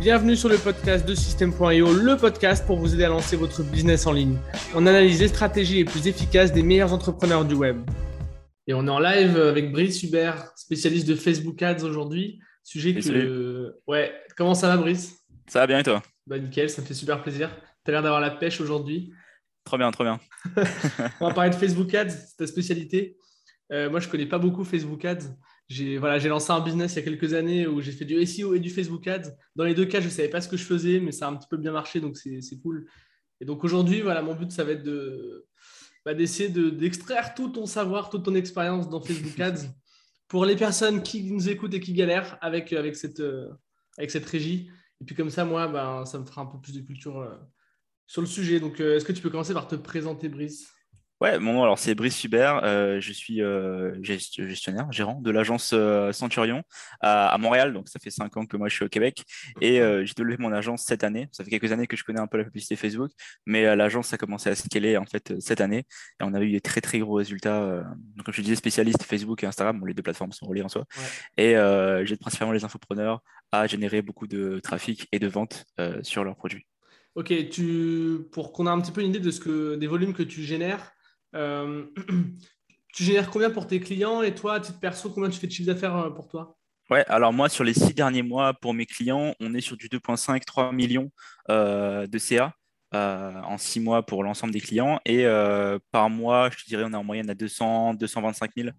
Bienvenue sur le podcast de System.io, le podcast pour vous aider à lancer votre business en ligne. On analyse les stratégies les plus efficaces des meilleurs entrepreneurs du web. Et on est en live avec Brice Hubert, spécialiste de Facebook Ads aujourd'hui. Sujet que. Ouais, comment ça va, Brice? Ça va bien et toi? Bah, nickel, ça me fait super plaisir. Tu as l'air d'avoir la pêche aujourd'hui. Trop bien, trop bien. on va parler de Facebook Ads, c'est ta spécialité. Euh, moi, je ne connais pas beaucoup Facebook Ads j'ai voilà, lancé un business il y a quelques années où j'ai fait du SEO et du Facebook Ads. Dans les deux cas, je ne savais pas ce que je faisais, mais ça a un petit peu bien marché, donc c'est cool. Et donc aujourd'hui, voilà, mon but, ça va être de bah, d'essayer d'extraire tout ton savoir, toute ton expérience dans Facebook Ads pour les personnes qui nous écoutent et qui galèrent avec, avec, cette, euh, avec cette régie. Et puis comme ça, moi, ben, ça me fera un peu plus de culture euh, sur le sujet. Donc, euh, est-ce que tu peux commencer par te présenter, Brice? Ouais, mon nom alors c'est Brice Hubert, euh, je suis euh, gestionnaire, gérant de l'agence euh, Centurion à, Montréal, donc ça fait cinq ans que moi je suis au Québec et j'ai développé mon agence cette année. Ça fait quelques années que je connais un peu la publicité Facebook, mais l'agence a commencé à scaler en fait cette année et on a eu des très très gros résultats. donc comme je disais, spécialiste Facebook et Instagram, les deux plateformes sont reliées en soi, et j'aide principalement les infopreneurs à générer beaucoup de trafic et de ventes sur leurs produits. Ok, tu, pour qu'on ait un petit peu une idée de ce que, des volumes que tu génères, tu génères combien pour tes clients et toi, à titre perso, combien tu fais de chiffre d'affaires euh, pour toi? Ouais, alors moi, sur les six derniers mois, pour mes clients, on est sur du 2,5-3 millions euh, de CA en six mois pour l'ensemble des clients. Et par mois, je te dirais, on est en moyenne à 200, 225 000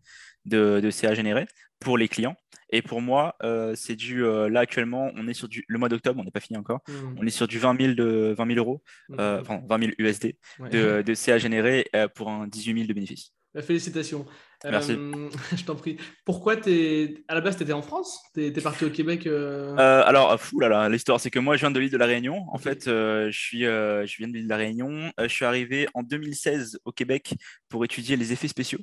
de, de CA générés pour les clients. Et pour moi, c'est du. là, actuellement, on est sur du. Le mois d'octobre, on n'est pas fini encore. Mmh. On est sur du 20 000, de, 20 000 euros, mmh. enfin 20 000 USD de, de, CA généré pour un 18 000 de bénéfices. Bah, félicitations. Merci. Euh, je t'en prie. Pourquoi es... à la base tu étais en France? Tu es, parti au Québec euh? Euh, Alors, fou là là, l'histoire, c'est que moi je viens de l'île de la Réunion. En fait, je, suis, je viens de l'île de la Réunion. je suis arrivé en 2016 au Québec pour étudier les effets spéciaux,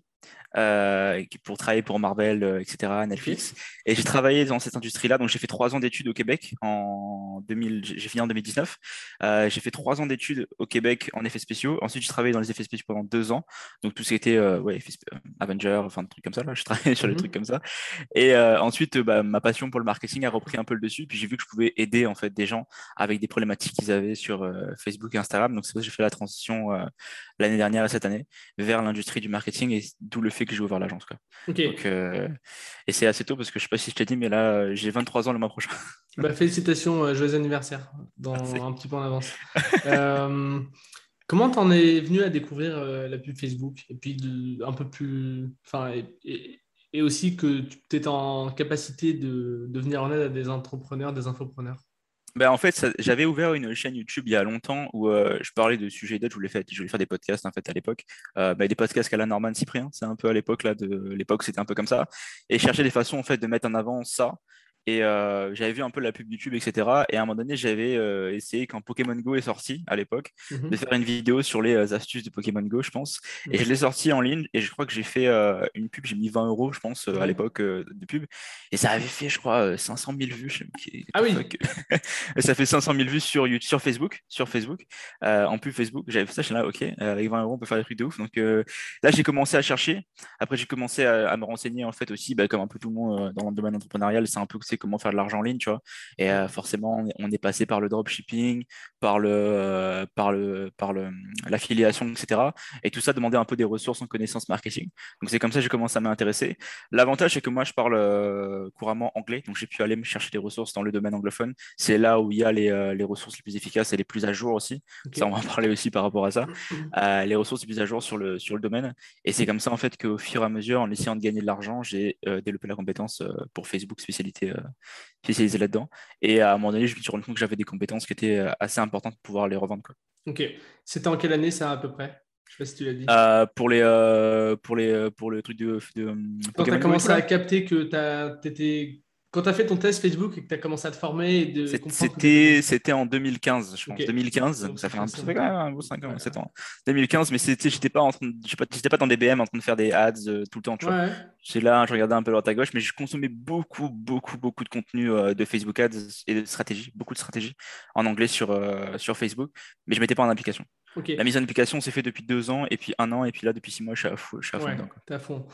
pour travailler pour Marvel, etc., Netflix. Et j'ai travaillé dans cette industrie-là. Donc, j'ai fait trois ans d'études au Québec en 2000. J'ai fini en 2019. j'ai fait trois ans d'études au Québec en effets spéciaux. Ensuite, j'ai travaillé dans les effets spéciaux pendant deux ans. Donc, tout ce qui était ouais, Avengers enfin de trucs comme ça. Là, je travaillais sur des mhm. trucs comme ça. Et euh, ensuite, bah, ma passion pour le marketing a repris un peu le dessus. Puis j'ai vu que je pouvais aider en fait des gens avec des problématiques qu'ils avaient sur euh, Facebook et Instagram. Donc c'est pour ça que j'ai fait la transition euh, l'année dernière et cette année vers l'industrie du marketing et d'où le fait que j'ai ouvert l'agence. et c'est assez tôt parce que je sais pas si je t'ai dit, mais là j'ai 23 ans le mois prochain. Bah, félicitations, joyeux anniversaire dans un petit peu en avance. Comment t'en es venu à découvrir euh, la pub Facebook? Et puis un peu plus, enfin, et, aussi que tu étais en capacité de, venir en aide à des entrepreneurs, des infopreneurs ben en fait, j'avais ouvert une chaîne YouTube il y a longtemps où euh, je parlais de sujets d'aide. Je voulais faire, je voulais faire des podcasts en fait à l'époque, euh, ben, des podcasts qu'à la Norman Cyprien. C'est un peu à l'époque là de l'époque, c'était un peu comme ça. Et chercher des façons en fait de mettre en avant ça et euh, j'avais vu un peu la pub YouTube, etc. Et à un moment donné, j'avais euh, essayé, quand Pokémon Go est sorti à l'époque, mhm. de faire une vidéo sur les euh, astuces de Pokémon Go, je pense. Et je l'ai sorti en ligne et je crois que j'ai fait une pub, j'ai mis 20 euros, je pense, à l'époque de pub. Et ça avait fait, je crois, 500 000 vues. ah oui Ça fait 500 000 vues sur, YouTube, sur Facebook. Sur Facebook en pub Facebook. J'avais fait ça, je suis là, ok, avec 20 euros, on peut faire des trucs de ouf. Donc là, j'ai commencé à chercher. Après, j'ai commencé à, me renseigner, en fait, aussi, bah, comme un peu tout le monde dans le domaine entrepreneurial, c'est un peu comment faire de l'argent en ligne, tu vois. Et euh, forcément, on est passé par le dropshipping, par le, euh, par le, par le, l'affiliation, etc. Et tout ça demandait un peu des ressources en connaissances marketing. Donc c'est comme ça que j'ai commencé à m'intéresser. L'avantage, c'est que moi, je parle euh, couramment anglais, donc j'ai pu aller me chercher des ressources dans le domaine anglophone. C'est là où il y a les, les, ressources les plus efficaces et les plus à jour aussi. Ça, on va en parler aussi par rapport à ça. les ressources les plus à jour sur le, sur le domaine. Et c'est comme ça, en fait, qu'au fur et à mesure, en essayant de gagner de l'argent, j'ai développé la compétence pour Facebook spécialité spécialisé là-dedans. Et à un moment donné, je me suis rendu compte que j'avais des compétences qui étaient euh, assez importantes pour pouvoir les revendre. Quoi. Ok. C'était en quelle année ça à peu près? Je sais pas si tu l'as dit. Euh, pour, les, euh, pour, les, pour le truc de. de Quand tu as commencé à capter que tu étais quand tu as fait ton test Facebook et que tu as commencé à te former de C'était, c'était en 2015, je pense. 2015, donc ça fait un, quand même un beau 5 ans, 7 ans. 2015, mais c'était, j'étais pas en train j'étais pas dans des BM en train de faire des ads euh, tout le temps, tu vois. C'est là, je regardais un peu à droite à gauche, mais je consommais beaucoup, beaucoup, beaucoup de contenu euh, de Facebook ads et de stratégie, beaucoup de stratégie en anglais sur, euh, sur Facebook, mais je mettais pas en application. La mise en application s'est fait depuis deux ans, et puis un an, et puis là, depuis six mois, je suis à fond. Je suis à fond, à fond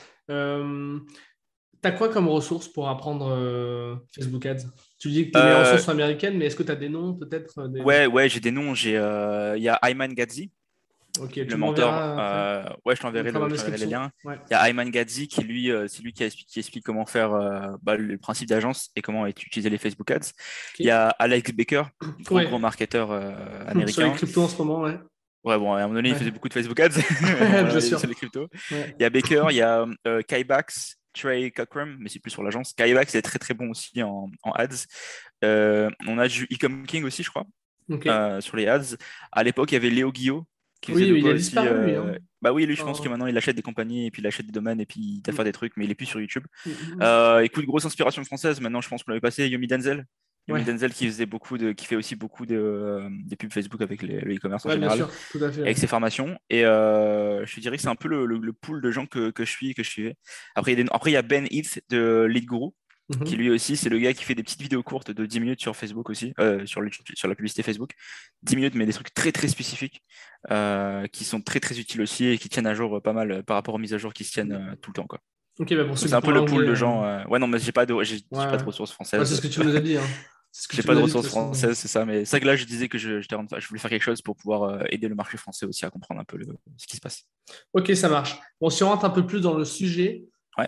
as quoi comme ressources pour apprendre Facebook Ads? Tu dis que tes meilleures ressources sont américaines, mais est-ce que tu as des noms peut-être Ouais, ouais, j'ai des noms. Il y a Ayman Gadzi le mentor. Euh, ouais, je t'enverrai le, les liens. Il y a Ayman Gadzi qui lui, euh, c'est lui qui explique, qui explique comment faire euh, bah, le principe d'agence et comment utiliser les Facebook Ads. Il y a Alex Baker, grand, gros marketeur américain. Sur les cryptos en ce moment, ouais. Ouais, bon, à un moment donné, il faisait beaucoup de Facebook Ads. Bien sûr. les cryptos. Il y a Baker, il y a Kybax, Trey Cockrum, mais c'est plus sur l'agence. Kybax est très très bon aussi en, en ads. on a du Ecom King aussi, je crois. sur les ads. À l'époque, il y avait Léo Guillot oui, il a disparu, lui. Hein. Euh, bah oui, lui, je pense que maintenant, il achète des compagnies et puis il achète des domaines et puis il t'a mm. fait des trucs, mais il est plus sur YouTube. Mm, mm, euh, écoute, grosse inspiration française. Maintenant, je pense qu'on l'avait passé. Yomi Denzel. Yomi Denzel qui faisait beaucoup de, qui fait aussi beaucoup de, euh, des pubs Facebook avec le e-commerce en général, avec ses formations. Et je te dirais que c'est un peu le, le, pool de gens que, que je suis, que je suivais. Après, il y a, après, il y a Ben Heath de Lead Guru qui mhm. lui aussi, c'est le gars qui fait des petites vidéos courtes de 10 minutes sur Facebook aussi, euh, sur, sur la publicité Facebook. 10 minutes, mais des trucs très très spécifiques euh, qui sont très très utiles aussi et qui tiennent à jour pas mal par rapport aux mises à jour qui se tiennent euh, tout le temps. Quoi. Bah c'est un peu le pool de gens. Ouais, non, mais j'ai pas de, j'ai, pas de ressources françaises. c'est ce que tu nous as dit. Hein. J'ai pas de ressources françaises, c'est ça. Mais c'est ça que là, je disais que je, je, voulais faire quelque chose pour pouvoir aider le marché français aussi à comprendre un peu ce qui se passe. Ok, ça marche. Bon, si on rentre un peu plus dans le sujet, ouais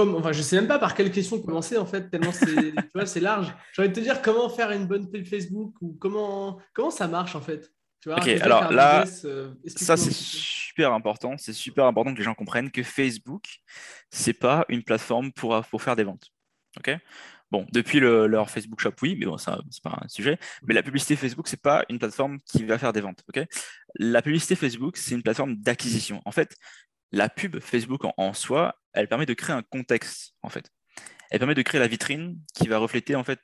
enfin, je ne sais même pas par quelle question commencer en fait, tellement c'est large. J'ai envie de te dire comment faire une bonne page Facebook ou comment, comment ça marche en fait. Tu vois, ok, alors là, euh, ça c'est super important. C'est super important que les gens comprennent que Facebook, c'est pas une plateforme pour, pour faire des ventes. Ok? Bon, depuis leur Facebook Shop, oui, mais bon, ça, c'est pas un sujet. Mais la publicité Facebook, c'est pas une plateforme qui va faire des ventes. ok? La publicité Facebook, c'est une plateforme d'acquisition. En fait, la pub Facebook en, soi, elle permet de créer un contexte, en fait. Elle permet de créer la vitrine qui va refléter, en fait,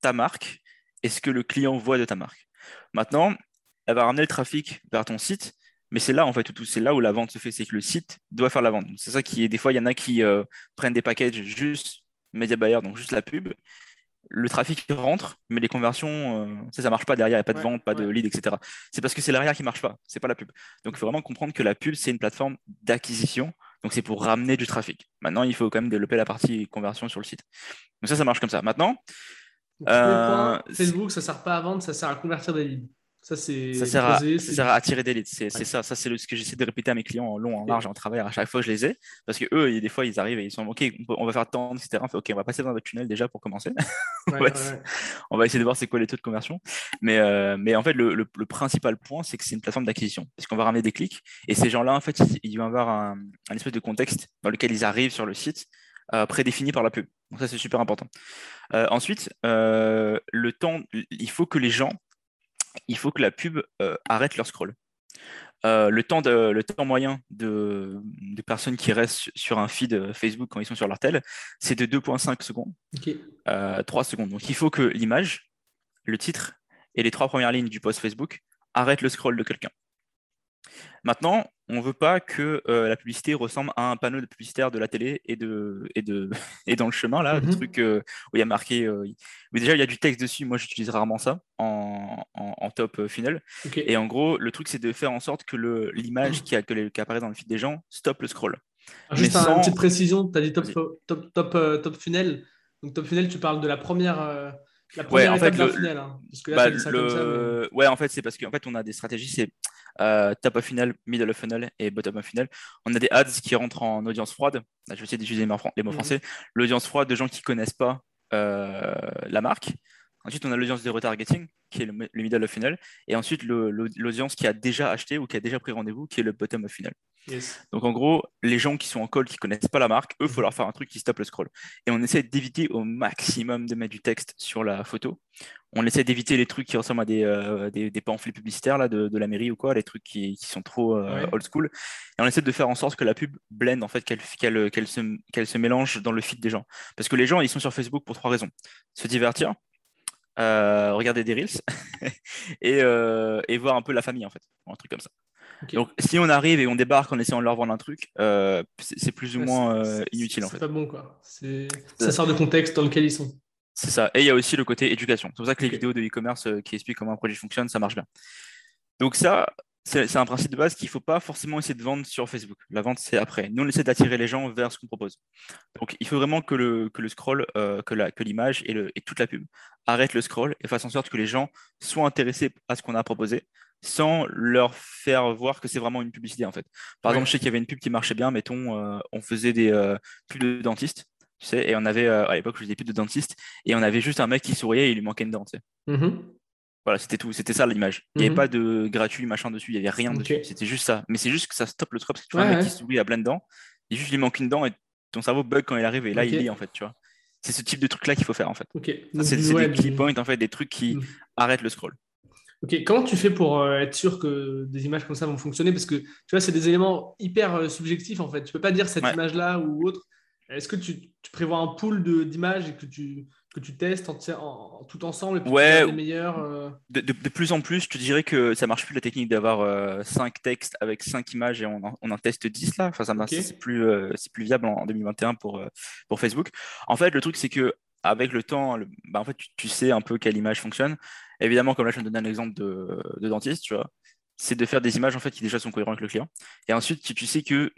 ta marque et ce que le client voit de ta marque. Maintenant, elle va ramener le trafic vers ton site, mais c'est là, en fait, c'est là où la vente se fait, c'est que le site doit faire la vente. C'est ça qui est, des fois, il y en a qui euh, prennent des packages juste média buyer, donc juste la pub, le trafic rentre, mais les conversions, euh, ça, ne marche pas derrière, il n'y a pas de vente, pas de lead, etc. C'est parce que c'est l'arrière qui marche pas, c'est pas la pub. Donc il faut vraiment comprendre que la pub, c'est une plateforme d'acquisition, donc c'est pour ramener du trafic. Maintenant, il faut quand même développer la partie conversion sur le site. Donc ça, ça marche comme ça. Maintenant, euh, Facebook, ça sert pas à vendre, ça sert à convertir des leads. Ça, ça, sert à, attirer des leads. C'est ça. Ça, c'est ce que j'essaie de répéter à mes clients en long, en large, en travers. À chaque fois, je les ai. Parce que eux, des fois, ils arrivent et ils sont OK, on, va faire tant, etc. On fait OK, on va passer dans votre tunnel déjà pour commencer. on, va essayer, de voir c'est quoi les taux de conversion. Mais, euh, mais en fait, le, principal point, c'est que c'est une plateforme d'acquisition. Parce qu'on va ramener des clics. Et ces gens-là, en fait, ils, vont avoir un, espèce de contexte dans lequel ils arrivent sur le site. Euh, prédéfini par la pub. Donc ça, c'est super important. Euh, ensuite, le temps, il faut que les gens il faut que la pub euh, arrête leur scroll. Euh, le, temps de, le temps moyen de, personnes qui restent sur un feed euh, Facebook quand ils sont sur leur tel, c'est de 2,5 secondes, 3 secondes. Donc il faut que l'image, le titre et les trois premières lignes du post Facebook arrêtent le scroll de quelqu'un. Maintenant, on ne veut pas que euh, la publicité ressemble à un panneau de publicitaire de la télé et, de, et, de, et dans le chemin, là, le mhm. truc euh, où il y a marqué. Euh, mais déjà, il y a du texte dessus. Moi, j'utilise rarement ça en, en, top final. Et en gros, le truc, c'est de faire en sorte que l'image qui, qui, apparaît dans le feed des gens stoppe le scroll. juste une petite précision tu as dit top, top, top, top, funnel. Donc, top funnel, tu parles de la première la première ouais, en fait, le, funnel, hein, parce que là, le... ouais, en fait, c'est parce qu'en fait, on a des stratégies, c'est euh, top of funnel, middle of funnel et bottom of funnel. On a des ads qui rentrent en audience froide. Là, je vais essayer d'utiliser les mots, mhm. français. L'audience froide de gens qui connaissent pas euh, la marque. Ensuite, on a l'audience de retargeting, qui est le, middle of funnel. Et ensuite, l'audience qui a déjà acheté ou qui a déjà pris rendez-vous, qui est le bottom of funnel. Donc, en gros, les gens qui sont en call, qui ne connaissent pas la marque, eux, il faut mhm. leur faire un truc qui stoppe le scroll. Et on essaie d'éviter au maximum de mettre du texte sur la photo. On essaie d'éviter les trucs qui ressemblent à des, euh, des, pamphlets publicitaires là, de, la mairie ou quoi, les trucs qui, sont trop euh, old school. Et on essaie de faire en sorte que la pub blende, en fait, qu'elle se, se mélange dans le feed des gens. Parce que les gens, ils sont sur Facebook pour trois raisons. Se divertir, euh, regarder des reels euh, et, voir un peu la famille en fait, un truc comme ça. Donc si on arrive et on débarque en essayant de leur vendre un truc, euh, c'est plus ou moins inutile en fait. C'est pas bon quoi. Ça sort de contexte dans lequel ils sont. C'est ça. Et il y a aussi le côté éducation. C'est pour ça que les vidéos de e-commerce qui expliquent comment un produit fonctionne, ça marche bien. Donc ça, c'est un principe de base qu'il ne faut pas forcément essayer de vendre sur Facebook. La vente, c'est après. Nous, on essaie d'attirer les gens vers ce qu'on propose. Donc, il faut vraiment que le, que le scroll, euh, que l'image et, et, toute la pub arrête le scroll et fasse en sorte que les gens soient intéressés à ce qu'on a proposé sans leur faire voir que c'est vraiment une publicité, en fait. Par exemple, je sais qu'il y avait une pub qui marchait bien. Mettons, euh, on faisait des euh, pubs de dentistes. Tu sais, et on avait, à l'époque, je faisais des pubs de dentistes et on avait juste un mec qui souriait et il lui manquait une dent. Tu sais. Mm-hmm. Voilà, c'était tout. C'était ça l'image. Il n'y avait mhm. pas de gratuit, machin dessus. Il n'y avait rien dessus. C'était juste ça. Mais c'est juste que ça stoppe le scroll parce que tu vois un mec qui sourit à plein de dents. Et juste, il manque une dent et ton cerveau bug quand il arrive. Et là, il lit, en fait, tu vois. C'est ce type de truc-là qu'il faut faire, en fait. C'est des key points, en fait, des trucs qui mhm. arrêtent le scroll. Ok, comment tu fais pour euh, être sûr que des images comme ça vont fonctionner? Parce que tu vois, c'est des éléments hyper euh, subjectifs en fait. Tu peux pas dire cette image-là ou autre. Est-ce que tu, tu, prévois un pool d'images et que tu, que tu testes en, tout ensemble et puis ouais, les meilleurs euh? de, plus en plus, je te dirais que ça marche plus la technique d'avoir 5 euh, textes avec 5 images et on en, on en teste 10 là. Enfin, ça c'est plus, euh, c'est plus viable en, 2021 pour, pour Facebook. En fait, le truc, c'est que avec le temps, bah, en fait, tu, sais un peu quelle image fonctionne. Évidemment, comme là, je vais te donner un exemple de, de dentiste, tu vois, c'est de faire des images en fait qui déjà sont cohérentes avec le client. Et ensuite, tu, tu sais que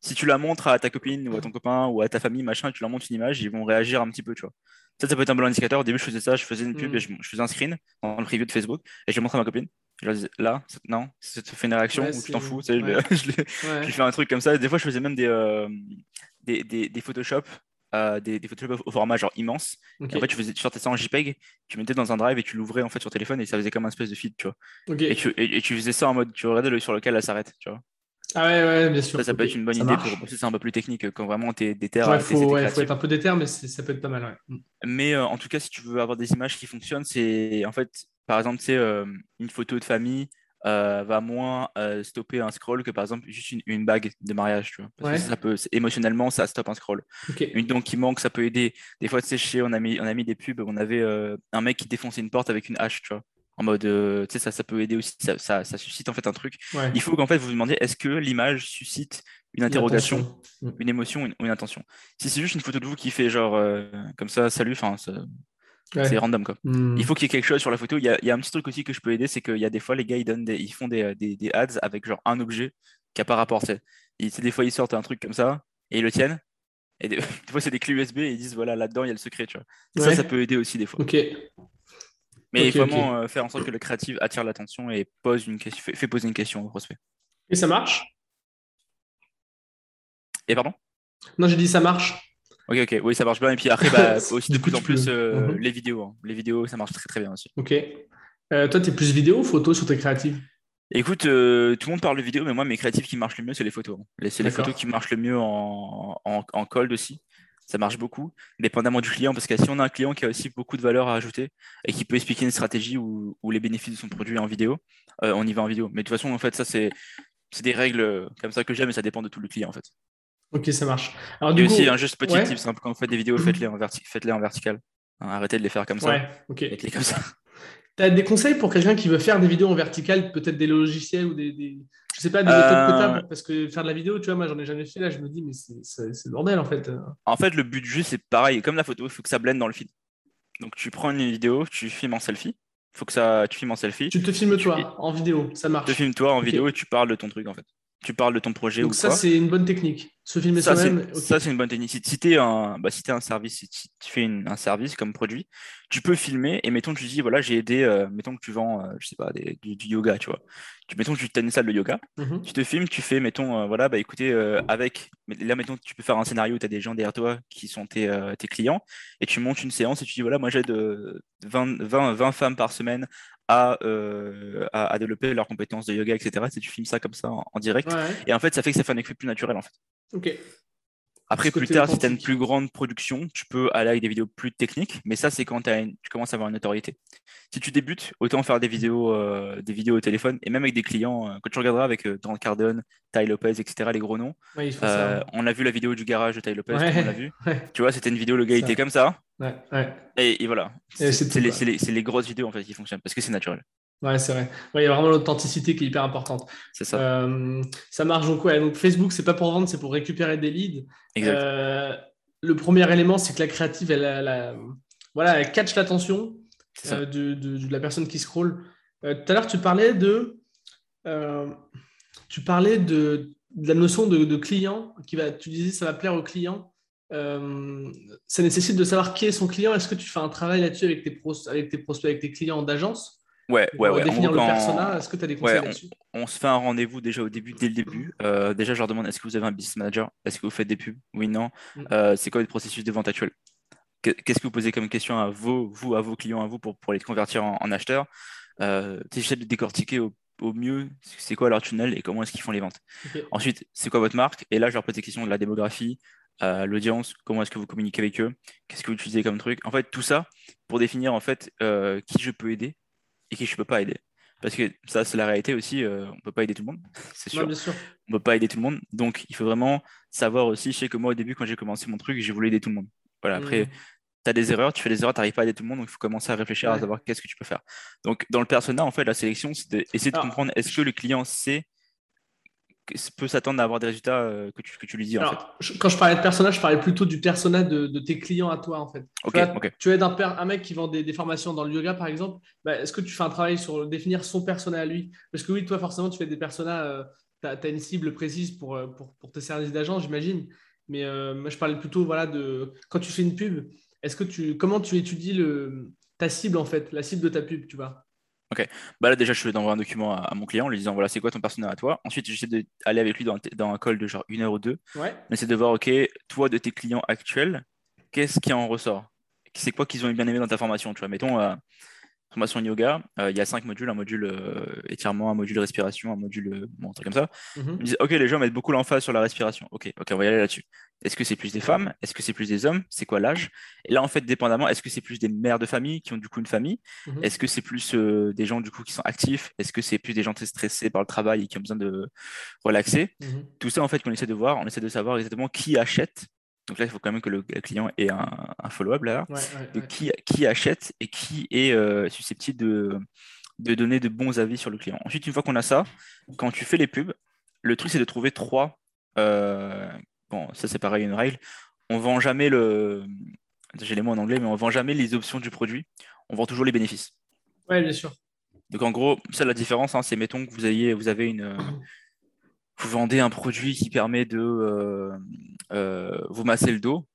si tu la montres à ta copine ou à ton copain ou à ta famille, machin, et tu leur montres une image, ils vont réagir un petit peu, tu vois. Ça, ça peut être un bon indicateur. Au début, je faisais ça, je faisais une pub et mm. je, faisais un screen dans le preview de Facebook et je le montrais à ma copine. Je leur disais, là, non, ça te fait une réaction ou tu t'en fous. je, fais un truc comme ça. Des fois, je faisais même des, euh, des, des, Photoshop euh, des, des, Photoshop au format genre immense. Et en fait, tu, faisais, tu sortais ça en JPEG, tu mettais dans un drive et tu l'ouvrais en fait sur téléphone et ça faisait comme un espèce de feed, tu vois. Et, tu, et, tu faisais ça en mode, tu regardais le, sur lequel elle s'arrête, tu vois. Ah ouais, ouais, bien sûr. Ça, ça peut être une bonne idée pour bosser, c'est un peu plus technique quand vraiment tu es déter. Il faut, être un peu déter, mais ça peut être pas mal. Ouais. Mais euh, en tout cas, si tu veux avoir des images qui fonctionnent, c'est en fait, par exemple, c'est euh, une photo de famille va moins stopper un scroll que par exemple juste une, bague de mariage, tu vois. Parce que ça peut, émotionnellement, ça stoppe un scroll. Une dent qui manque, ça peut aider. Des fois, tu sais, on a mis, on a mis des pubs, on avait un mec qui défonçait une porte avec une hache, tu vois en mode, euh, tu sais, ça, ça peut aider aussi, ça, ça, suscite en fait un truc. Il faut qu'en fait vous vous demandiez, est-ce que l'image suscite une interrogation, mm. une, émotion ou une, intention? Si c'est juste une photo de vous qui fait genre euh, comme ça, salut, enfin, c'est random quoi. Mm. Il faut qu'il y ait quelque chose sur la photo. Il y, a, il y, a, un petit truc aussi que je peux aider, c'est qu'il y a des fois les gars ils donnent des, ils font des, des, des, ads avec genre un objet qui n'a pas rapport. des fois ils sortent un truc comme ça et ils le tiennent. Et des, fois c'est des clés USB et ils disent voilà là-dedans il y a le secret, tu vois. ça, ça peut aider aussi des fois. Ok. Mais vraiment euh, faire en sorte que le créatif attire l'attention et pose une question, fait, poser une question au prospect. Et ça marche? Et pardon? Non, j'ai dit ça marche. Ok, ok, oui, ça marche bien. Et puis après, bah, aussi de plus en plus euh, mhm. les vidéos. Hein. Les vidéos, ça marche très très bien aussi. Ok. Euh, toi, tu es plus vidéo ou photo sur tes créatives? Écoute, tout le monde parle de vidéo, mais moi, mes créatifs qui marchent le mieux, c'est les photos. Hein. C'est les photos qui marchent le mieux en, en, en cold aussi ça marche beaucoup, dépendamment du client, parce que si on a un client qui a aussi beaucoup de valeur à ajouter et qui peut expliquer une stratégie ou, les bénéfices de son produit en vidéo, euh, on y va en vidéo. Mais de toute façon, en fait, ça, c'est des règles comme ça que j'aime, mais ça dépend de tout le client, en fait. Ok, ça marche. Alors, du aussi, un juste petit tip, quand vous faites des vidéos, faites-les en, faites en vertical. Hein, arrêtez de les faire comme ça. Ouais, ok. Faites-les comme ça. Tu as des conseils pour quelqu'un qui veut faire des vidéos en vertical, peut-être des logiciels ou des, des, je sais pas, des méthodes euh, potables Parce que faire de la vidéo, tu vois, moi, j'en ai jamais fait. Là, je me dis, mais c'est le bordel, en fait. En fait, le but du jeu, c'est pareil. Comme la photo, il faut que ça blende dans le feed. Donc, tu prends une vidéo, tu filmes en selfie. Faut que ça, tu filmes en selfie. Tu te filmes toi en vidéo, ça marche. Tu te filmes toi en vidéo et tu parles de ton truc, en fait tu parles de ton projet Donc ça, c'est une bonne technique. Se filmer soi-même. Ça, c'est une bonne technique. Si, tu es un, bah, si un service, si tu fais un service comme produit, tu peux filmer et mettons, tu dis, voilà, j'ai aidé, euh, mettons que tu vends, euh, je sais pas, du, yoga, tu vois. Tu, mettons que tu as une salle de yoga, mhm. tu te filmes, tu fais, mettons, euh, voilà, bah écoutez, avec, là, mettons, tu peux faire un scénario où tu as des gens derrière toi qui sont tes, tes, clients et tu montes une séance et tu dis, voilà, moi j'aide 20, 20, 20 femmes par semaine euh, à, à, développer leurs compétences de yoga, etc. Si tu filmes ça comme ça en, direct. Et en fait, ça fait que ça fait un effet plus naturel en fait. Ok. Après, plus tard, si tu as une plus grande production, tu peux aller avec des vidéos plus techniques, mais ça, c'est quand tu commences à avoir une notoriété. Si tu débutes, autant faire des vidéos, euh, des vidéos au téléphone, et même avec des clients, euh, quand tu regarderas avec euh, Cardone, Ty Lopez, etc., les gros noms. Euh, on a vu la vidéo du garage de Ty Lopez, on l'a vu. Tu vois, c'était une vidéo, le gars était comme ça. Et, voilà. C'est les, les, grosses vidéos en fait qui fonctionnent, parce que c'est naturel. Ouais, c'est vrai. il y a vraiment l'authenticité qui est hyper importante. C'est ça. Euh, ça marche donc, ouais. Donc, Facebook, c'est pas pour vendre, c'est pour récupérer des leads. Euh, le premier élément, c'est que la créative, elle, voilà, elle catch l'attention euh, de, de, la personne qui scroll. tout à l'heure, tu parlais de tu parlais de, la notion de, client, qui va, tu disais ça va plaire au client. ça nécessite de savoir qui est son client. Est-ce que tu fais un travail là-dessus avec, avec tes prospects, avec tes clients d'agence? Ouais, ouais, ouais. Définir le persona, est-ce que tu as des conseils là-dessus on, se fait un rendez-vous déjà au début, dès le début. Euh, déjà, je leur demande est-ce que vous avez un business manager? Est-ce que vous faites des pubs? Oui, non. Mm. Euh, c'est quoi le processus de vente actuel? Qu'est-ce que vous posez comme question à vos, vous, à vos clients, à vous, pour, pour les convertir en, acheteurs? Euh, J'essaie de décortiquer au, mieux c'est quoi leur tunnel et comment est-ce qu'ils font les ventes. Ensuite, c'est quoi votre marque? Et là, je leur pose des questions de la démographie, euh, l'audience, comment est-ce que vous communiquez avec eux, qu'est-ce que vous utilisez comme truc? En fait, tout ça pour définir en fait qui je peux aider et qui je ne peux pas aider. Parce que ça, c'est la réalité aussi, euh, on ne peut pas aider tout le monde, c'est sûr. On ne peut pas aider tout le monde. Donc, il faut vraiment savoir aussi, je sais que moi, au début, quand j'ai commencé mon truc, j'ai voulu aider tout le monde. Voilà, après, mmh. tu as des erreurs, tu fais des erreurs, tu n'arrives pas à aider tout le monde, donc il faut commencer à réfléchir à savoir qu'est-ce que tu peux faire. Donc, dans le persona, en fait, la sélection, c'est d'essayer de comprendre est-ce que le client sait peut s'attendre à avoir des résultats euh, que, tu, que tu lui dis en fait. Quand je parlais de personnage, je parlais plutôt du personnage de, tes clients à toi en fait. tu, aides un, un, mec qui vend des, formations dans le yoga par exemple, bah, est-ce que tu fais un travail sur définir son personnage à lui? Parce que oui, toi forcément tu fais des personnages, euh, tu as, une cible précise pour, euh, pour, pour tes services d'agent j'imagine. Mais moi je parlais plutôt voilà, de quand tu fais une pub, est-ce que tu, comment tu étudies le, ta cible en fait, la cible de ta pub, tu vois? Ok, bah là déjà je vais envoyer un document à, mon client en lui disant voilà c'est quoi ton personnage à toi? Ensuite j'essaie d'aller avec lui dans, un call de genre une heure ou deux. Ouais. Mais c'est de voir ok toi de tes clients actuels qu'est-ce qui en ressort? C'est quoi qu'ils ont bien aimé dans ta formation tu vois? Mettons euh, formation yoga, euh, il y a cinq modules, un module euh, étirement, un module respiration, un module euh, bon, un truc comme ça. Mhm. Ils disent, ok, les gens mettent beaucoup l'emphase sur la respiration. Ok, ok, on va y aller là-dessus. Est-ce que c'est plus des femmes? Est-ce que c'est plus des hommes? C'est quoi l'âge? Et là, en fait, dépendamment, est-ce que c'est plus des mères de famille qui ont du coup une famille? Mhm. Est-ce que c'est plus des gens du coup qui sont actifs? Est-ce que c'est plus des gens très stressés par le travail et qui ont besoin de relaxer? Mhm. Tout ça, en fait, qu'on essaie de voir, on essaie de savoir exactement qui achète donc là, il faut quand même que le client ait un, follow-up là, de Qui, qui, achète et qui est euh, susceptible de, de, donner de bons avis sur le client. Ensuite, une fois qu'on a ça, quand tu fais les pubs, le truc c'est de trouver trois. Euh, bon, ça c'est pareil, une règle. On vend jamais le. J'ai les mots en anglais, mais on vend jamais les options du produit. On vend toujours les bénéfices. Oui, bien sûr. Donc en gros, ça la différence, hein, c'est mettons que vous, ayez, vous avez une, vous vendez un produit qui permet de euh, euh, vous masser le dos.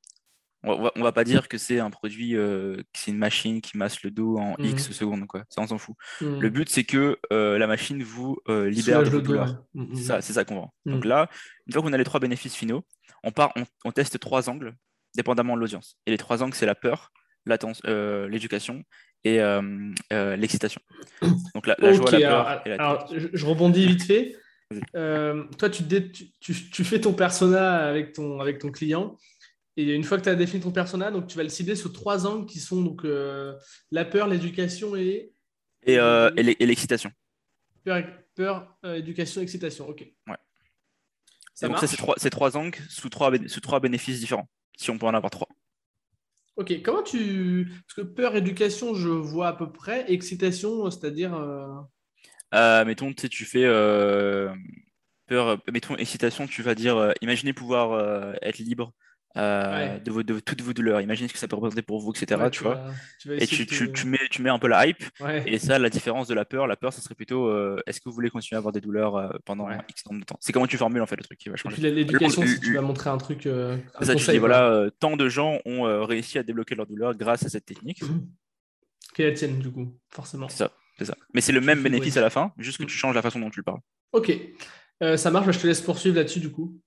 On va, va pas dire que c'est un produit, euh, c'est une machine qui masse le dos en X mmh. secondes, quoi. Ça, on s'en fout. Mmh. Le but, c'est que la machine vous libère de vos. Mmh, c'est ça qu'on vend. Donc là, une fois qu'on a les trois bénéfices finaux, on, part, on, teste trois angles, dépendamment de l'audience. Et les trois angles, c'est la peur, l'éducation et l'excitation. Donc la, joie, la peur et la alors, je rebondis vite fait. Euh, toi, tu, tu, fais ton persona avec ton, avec ton client. Et une fois que tu as défini ton persona, donc tu vas le cibler sur trois angles qui sont donc euh, la peur, l'éducation et. Et, euh, et l'excitation. Peur, peur éducation, excitation. Ok. Ouais. Ça donc, ça, c'est trois, trois, angles sous trois, sous trois bénéfices différents, si on peut en avoir trois. Ok, comment tu. Parce que peur, éducation, je vois à peu près. Excitation, c'est-à-dire. Euh, mettons, tu fais euh, peur, mettons, excitation, tu vas dire, euh, imaginez pouvoir être libre de, vos, de, toutes vos douleurs. Imaginez ce que ça peut représenter pour vous, etc. tu, vois et tu, tu, mets, tu mets un peu la hype. Et ça, la différence de la peur, la peur, ça serait plutôt est-ce que vous voulez continuer à avoir des douleurs pendant X nombre de temps? C'est comment tu formules en fait le truc qui va changer. l'éducation, si tu vas montrer un truc. ça, tu dis voilà, tant de gens ont réussi à débloquer leur douleur grâce à cette technique. Quelle est la tienne, du coup, forcément? C'est ça. Ça. Mais c'est le même bénéfice à la fin, juste que tu changes la façon dont tu le parles. Ok. Euh, ça marche, bah, je te laisse poursuivre là-dessus du coup.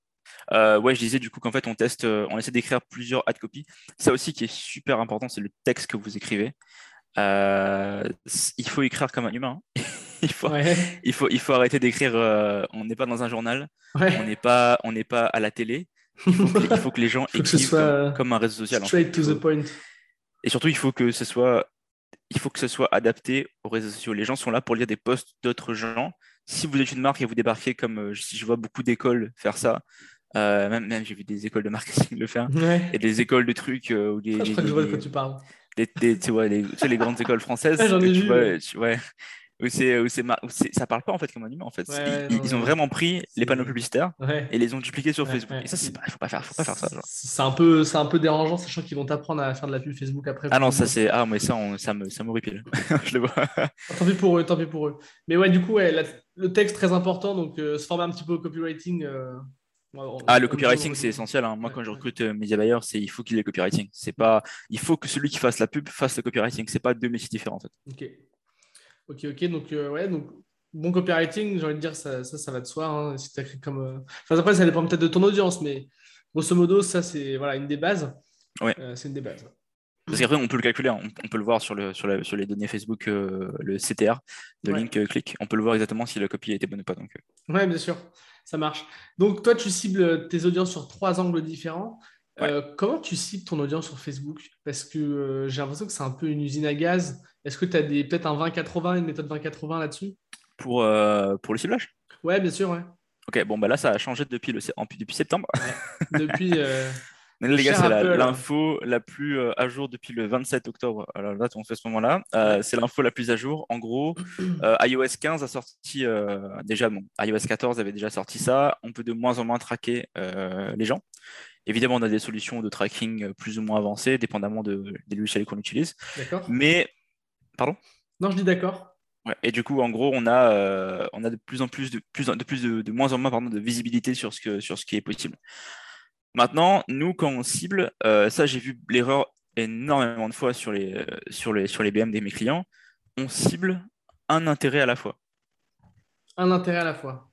Euh, ouais, je disais du coup qu'en fait on teste, euh, on essaie d'écrire plusieurs ad copies. Ça aussi qui est super important, c'est le texte que vous écrivez. il faut écrire comme un humain. il, faut, il, faut, il faut arrêter d'écrire. on n'est pas dans un journal, on n'est pas, on n'est pas à la télé. Il faut que, les gens écrivent comme, un réseau social. Straight to the point. Et surtout, il faut que ce soit il faut que ce soit adapté aux réseaux sociaux. Les gens sont là pour lire des posts d'autres gens. Si vous êtes une marque et vous débarquez comme euh, si je vois beaucoup d'écoles faire ça, euh, même, même j'ai vu des écoles de marketing le faire, et des écoles de trucs euh, ou des, je crois que je vois de quoi tu parles. Des, tu vois, les, les, grandes écoles françaises. j'en ai vu. ouais, où, c'est, où, c'est, ça parle pas en fait comme humain en fait. ils, ont vraiment pris les panneaux publicitaires et les ont dupliqués sur Facebook. Et ça, c'est pas, faut pas faire, faut pas faire ça. C'est un peu, c'est un peu dérangeant, sachant qu'ils vont t'apprendre à faire de la pub Facebook après. Ah non, ça c'est, ah mais ça, ça me, ça m'horripile. Je le vois. tant pis pour eux, tant pis pour eux. Mais ouais, du coup, le texte très important, donc euh, se former un petit peu au copywriting. Euh, ah, le copywriting, c'est essentiel. Hein. Moi, quand je recrute euh, Buyer, c'est il faut qu'il ait copywriting. C'est pas, il faut que celui qui fasse la pub fasse le copywriting. C'est pas deux métiers différents en fait. Ok, ok. Donc ouais, donc bon copywriting, j'ai envie de dire ça, ça, ça va de soi. Hein, si comme, enfin, après, ça dépend peut-être de ton audience, mais grosso modo, ça c'est voilà une des bases. Ouais. c'est une des bases. Parce qu'après, on peut le calculer, hein. on, peut le voir sur, le, sur, sur les données Facebook, euh, le CTR de link euh, click. On peut le voir exactement si la copie a été bonne ou pas. Donc... Euh. Oui, bien sûr, ça marche. Donc, toi, tu cibles tes audiences sur trois angles différents. comment tu cibles ton audience sur Facebook? Parce que j'ai l'impression que c'est un peu une usine à gaz. Est-ce que tu as peut-être un 20-80, une méthode 20-80 là-dessus? Pour, pour le ciblage Ouais, bien sûr, ouais. Ok, bon, bah là, ça a changé depuis, le, depuis septembre. Depuis. les gars, c'est l'info la, plus euh, à jour depuis le 27 octobre. Alors là, on fait ce moment-là. Euh, c'est l'info la plus à jour. En gros, euh, iOS 15 a sorti déjà, bon, iOS 14 avait déjà sorti ça. On peut de moins en moins traquer les gens. Évidemment, on a des solutions de tracking plus ou moins avancées, dépendamment de, des logiciels qu'on utilise. D'accord. Mais, pardon Non, je dis d'accord. et du coup, en gros, on a, on a de plus en plus, de, plus, de, plus de, moins en moins pardon, de visibilité sur ce, que, sur ce qui est possible. Maintenant, nous, quand on cible, euh, ça, j'ai vu l'erreur énormément de fois sur les, euh, sur, les, sur les BM de mes clients, on cible un intérêt à la fois. Un intérêt à la fois.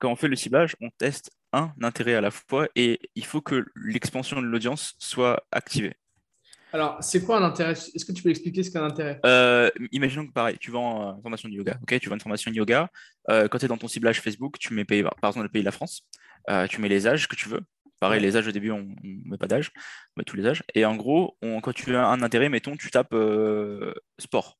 Quand on fait le ciblage, on teste un intérêt à la fois et il faut que l'expansion de l'audience soit activée. Alors, c'est quoi un intérêt? Est-ce que tu peux expliquer ce qu'est un intérêt? Euh, Imaginons que pareil, tu vends une formation de yoga. ok? Tu vends une formation de yoga. quand tu es dans ton ciblage Facebook, tu mets par exemple le pays de la France. tu mets les âges que tu veux. Pareil, les âges au début, on ne met pas d'âge, on met tous les âges. Et en gros, quand tu as un intérêt, mettons, tu tapes euh, sport.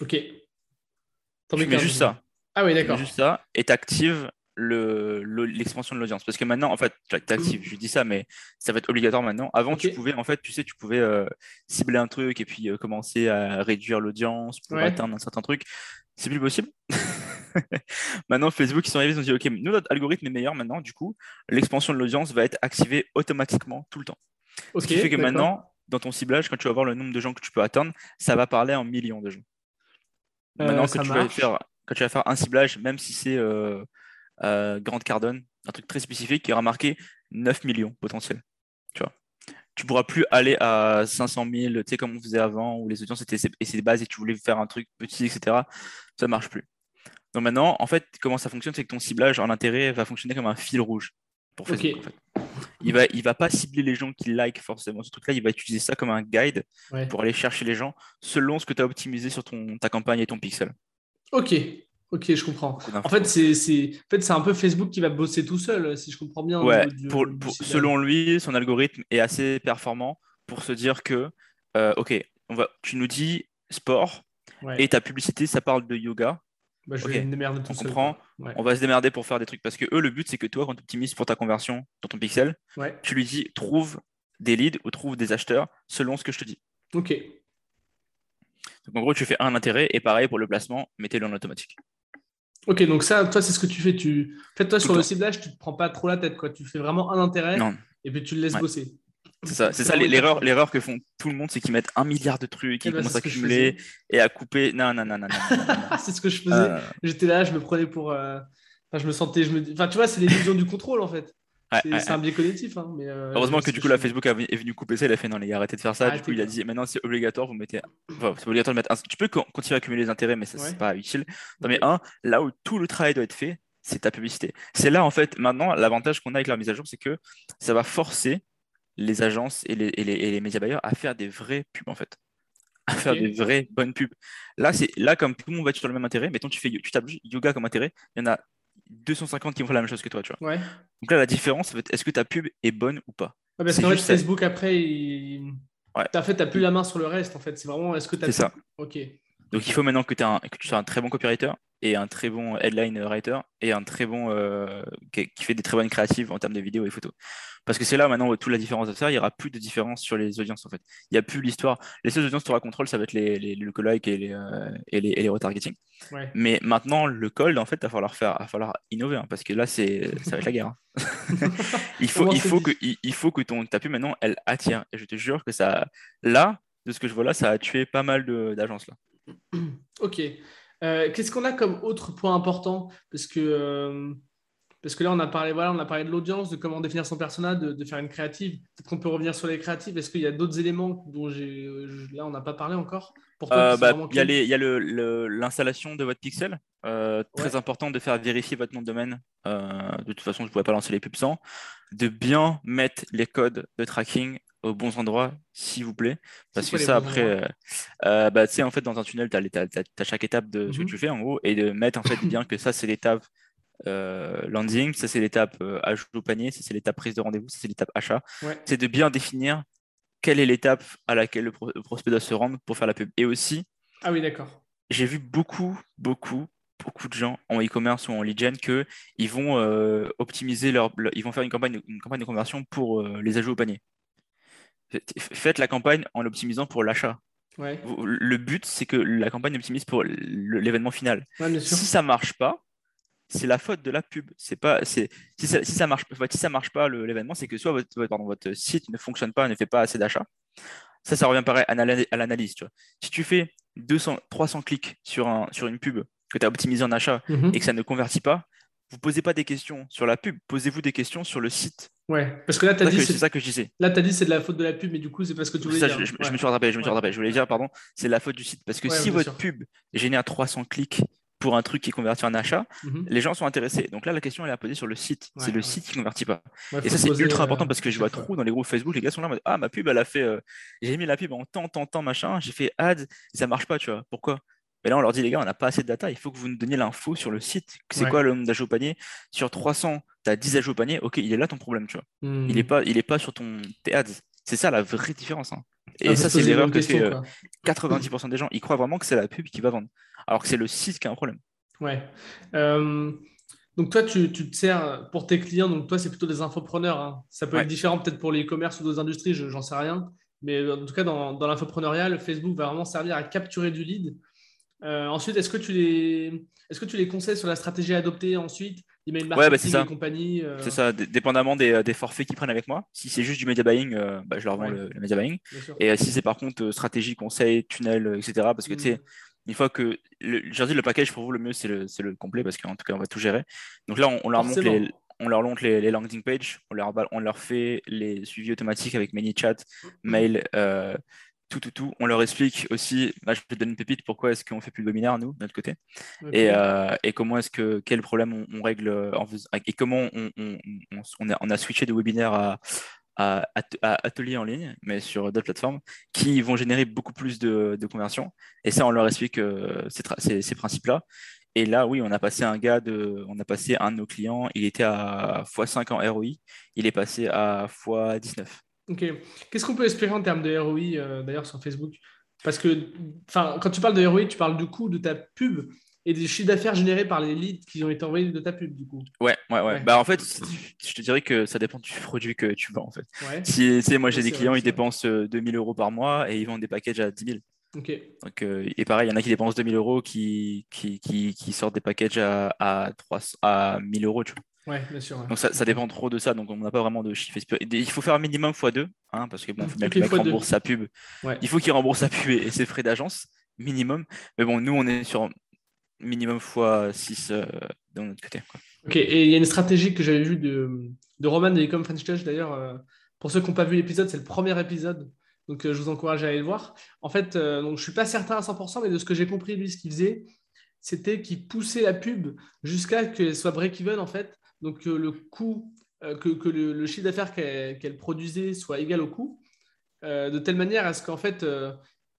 Ok. Tu mets juste ça. Ah oui, d'accord. juste ça et tu actives l'expansion de l'audience. Parce que maintenant, en fait, tu actives, je dis ça, mais ça va être obligatoire maintenant. Avant, tu pouvais, en fait, tu sais, tu pouvais euh, cibler un truc et puis euh, commencer à réduire l'audience pour atteindre un certain truc. C'est plus possible. maintenant, Facebook, ils sont arrivés, ils ont dit, OK, nous, notre algorithme est meilleur maintenant. Du coup, l'expansion de l'audience va être activée automatiquement tout le temps. Ce qui fait que maintenant, dans ton ciblage, quand tu vas voir le nombre de gens que tu peux atteindre, ça va parler en millions de gens. Euh, maintenant, que tu vas faire, quand tu vas faire un ciblage, même si c'est euh, Grande Cardone, un truc très spécifique qui aura marqué 9 millions potentiels. Tu vois tu pourras plus aller à 500 000, tu sais, comme on faisait avant, où les audiences étaient et c'est bases et tu voulais faire un truc petit, etc. Ça ne marche plus. Donc maintenant, en fait, comment ça fonctionne, c'est que ton ciblage en intérêt va fonctionner comme un fil rouge pour Facebook. Il va, il va pas cibler les gens qui like forcément ce truc-là, il va utiliser ça comme un guide pour aller chercher les gens selon ce que tu as optimisé sur ton, ta campagne et ton pixel. Ok, ok, je comprends. En fait, c'est en fait, un peu Facebook qui va bosser tout seul, si je comprends bien. Ouais, pour, selon lui, son algorithme est assez performant pour se dire que, euh, ok, on va, tu nous dis sport et ta publicité, ça parle de yoga. Bah, je vais me démerder tout on Comprend. On va se démerder pour faire des trucs parce que eux, le but, c'est que toi, quand tu optimises pour ta conversion dans ton pixel, tu lui dis trouve des leads ou trouve des acheteurs selon ce que je te dis. Ok. Donc en gros, tu fais un intérêt et pareil pour le placement, mettez-le en automatique. Ok, donc ça, toi, c'est ce que tu fais. Tu... En fait, toi, sur le ciblage, tu ne te prends pas trop la tête. Quoi. Tu fais vraiment un intérêt et puis tu le laisses bosser. C'est ça, c'est ça l'erreur, l'erreur que font tout le monde, c'est qu'ils mettent un milliard de trucs, ils eh ben, commencent à cumuler et à couper. Non, non, non, non. c'est ce que je faisais. Euh. J'étais là, je me prenais pour. Euh, enfin, je me sentais. Je me... Enfin, tu vois, c'est l'illusion du contrôle en fait. C'est un biais cognitif. Hein, mais euh, Heureusement que du coup, la Facebook est venu couper ça. Il a fait non, les gars, arrêtez de faire ça. du coup, il a dit maintenant, c'est obligatoire. Vous mettez. Enfin, c'est obligatoire de mettre. Un... Tu peux continuer à accumuler les intérêts, mais ça, c'est pas utile. Non, mais un, là où tout le travail doit être fait, c'est ta publicité. C'est là, en fait, maintenant, l'avantage qu'on a avec la mise à jour, c'est que ça va forcer les agences et les, et les, médias bailleurs à faire des vraies pubs en fait. À faire des vraies bonnes pubs. Là, c'est là comme tout le monde va être sur le même intérêt, mettons tu fais tu tapes yoga comme intérêt, il y en a 250 qui vont faire la même chose que toi, tu vois. Donc là, la différence, est-ce que ta pub est bonne ou pas? Parce qu'en fait, Facebook, après, il... en fait, tu n'as plus la main sur le reste, en fait. C'est vraiment, est-ce que tu as... C'est ça. Ok. Donc il faut maintenant que, que tu sois un très bon copywriter, et un très bon headline writer et un très bon euh, qui, fait des très bonnes créatives en termes de vidéos et photos. Parce que c'est là maintenant où toute la différence de ça, il n'y aura plus de différence sur les audiences en fait. Il n'y a plus l'histoire. Les seules audiences que tu auras contrôle, ça va être les, les lookalike et les, euh, et les, et les retargeting. Mais maintenant, le cold, en fait, il va falloir faire, va falloir innover hein, parce que là, c'est, ça va être la guerre. Hein. il, faut, il, faut que, il, faut que ton, ta pub maintenant, elle attire. Et je te jure que ça, là, de ce que je vois là, ça a tué pas mal d'agences là. Ok. Euh, qu'est-ce qu'on a comme autre point important? Parce que, euh, parce que là, on a parlé, voilà, on a parlé de l'audience, de comment définir son personnage, de, faire une créative. Peut-être qu'on peut revenir sur les créatives. Est-ce qu'il y a d'autres éléments dont j'ai, là, on n'a pas parlé encore? Euh, bah, Il y a, y a l'installation de votre pixel. Très important de faire vérifier votre nom de domaine. de toute façon, je ne pourrais pas lancer les pubs sans. De bien mettre les codes de tracking aux bons endroits, s'il vous plaît. Parce que ça, après, euh, euh, bah, tu sais, en fait, dans un tunnel, tu as, chaque étape de ce que mhm. tu fais, en gros, et de mettre en fait bien que ça, c'est l'étape euh, landing, ça, c'est l'étape ajout au panier, ça, c'est l'étape prise de rendez-vous, ça, c'est l'étape achat. C'est de bien définir quelle est l'étape à laquelle le, prospect doit se rendre pour faire la pub. Et aussi, ah oui, d'accord. J'ai vu beaucoup, beaucoup, beaucoup de gens en e-commerce ou en lead gen que ils vont optimiser leur, ils vont faire une campagne, une campagne de conversion pour les ajouts au panier faites la campagne en l'optimisant pour l'achat. Le but, c'est que la campagne optimise pour l'événement final. si ça marche pas, c'est la faute de la pub. C'est pas, c'est si ça, si ça marche, si ça marche pas l'événement, c'est que soit votre, pardon, votre site ne fonctionne pas, ne fait pas assez d'achats. Ça, ça revient pareil à l'analyse. Si tu fais 200, 300 clics sur, un, sur une pub que tu as optimisé en achat mhm. et que ça ne convertit pas, vous posez pas des questions sur la pub, posez-vous des questions sur le site. Ouais, parce que là, tu as dit. C'est ça que je disais. Là, tu as dit c'est de la faute de la pub, mais du coup, c'est parce que tu voulais dire. Je, je, me suis rattrapé, je me suis rattrapé. Je voulais dire, pardon, c'est la faute du site. Parce que si votre pub génère 300 clics pour un truc qui convertit en achat, mhm. les gens sont intéressés. Donc là, la question, elle est à poser sur le site. c'est le site qui ne convertit pas. et ça, c'est ultra important parce que je vois trop dans les groupes Facebook, les gars sont là, ah, ma pub, elle a fait. Euh, j'ai mis la pub en temps, temps, temps, machin, j'ai fait ads, ça marche pas, tu vois. Pourquoi? Mais là, on leur dit, les gars, on n'a pas assez de data, il faut que vous nous donniez l'info sur le site. C'est quoi le nombre d'ajouts au panier? Sur 300, tu as 10 ajouts au panier, ok, il est là ton problème, tu vois. Il n'est hmm. pas, il pas sur ton ads. C'est ça la vraie différence. Hein. Et ah, ça, c'est l'erreur que fait 90% euh, des gens. Ils croient vraiment que c'est la pub qui va vendre, alors que c'est le site qui a un problème. Ouais. Euh, donc toi, tu, te sers pour tes clients, donc toi, c'est plutôt des infopreneurs. Hein. Ça peut être différent peut-être pour les e-commerce ou d'autres industries, j'en sais rien. Mais en tout cas, dans, dans l'infopreneuriat, Facebook va vraiment servir à capturer du lead ensuite, est-ce que, tu les... est-ce que tu les conseilles sur la stratégie à adopter ensuite? Email marketing ouais, bah et compagnie euh? C'est ça, dépendamment des, des forfaits qu'ils prennent avec moi. Si c'est juste du media buying, euh, bah, je leur vends le, media buying. Et si c'est par contre stratégie, conseil, tunnel, etc. Parce que tu sais, mm. une fois que. Le, dis, le package pour vous, le mieux, c'est le, le, complet parce qu'en tout cas, on va tout gérer. Donc là, on, leur montre les, on leur montre les, landing pages, on leur, on leur fait les suivis automatiques avec ManyChat, mm. mail, tout, tout, tout. On leur explique aussi, là je te donne une pépite, pourquoi est-ce qu'on fait plus de webinaire, nous, de notre côté, et, euh, et, comment est-ce que, quel problème on, règle, en, et comment on, on, on, a, on, a, switché de webinaire à, à, ateliers en ligne, mais sur d'autres plateformes, qui vont générer beaucoup plus de, de conversions. Et ça, on leur explique euh, ces, ces, principes-là. Et là, oui, on a passé un gars de, on a passé un de nos clients, il était à x5 en ROI, il est passé à x19. Ok. Qu'est-ce qu'on peut espérer en termes de ROI euh, d'ailleurs sur Facebook? Parce que quand tu parles de ROI, tu parles du coût de ta pub et des chiffres d'affaires générés par les leads qui ont été envoyés de ta pub, du coup. Ouais, ouais, ouais. Bah, en fait, je te dirais que ça dépend du produit que tu vends, en fait. Si, tu moi, j'ai des clients, ils dépensent 2000 euh, euros par mois et ils vendent des packages à 10 000. Ok. Donc, euh, et pareil, il y en a qui dépensent 2000 euros qui, qui, qui, qui sortent des packages à, à, 3, à 1000 euros, tu vois. Ouais, bien sûr. Donc ça, dépend trop de ça, donc on n'a pas vraiment de chiffre. Il faut faire un minimum x2, hein, parce que bon, faut bien que le mec rembourse sa pub. Il faut qu'il rembourse sa pub et, ses frais d'agence, minimum. Mais bon, nous, on est sur minimum x6 euh, de notre côté. Ok, et il y a une stratégie que j'avais vue de, de Roman de Ecom French Touch, d'ailleurs. Euh, pour ceux qui n'ont pas vu l'épisode, c'est le premier épisode. Donc euh, je vous encourage à aller le voir. En fait, donc, je ne suis pas certain à 100%, mais de ce que j'ai compris, lui, ce qu'il faisait, c'était qu'il poussait la pub jusqu'à qu'elle soit break-even, en fait donc que le coût, euh, que, le, chiffre d'affaires qu'elle produisait soit égal au coût, euh, de telle manière à ce qu'en fait, euh,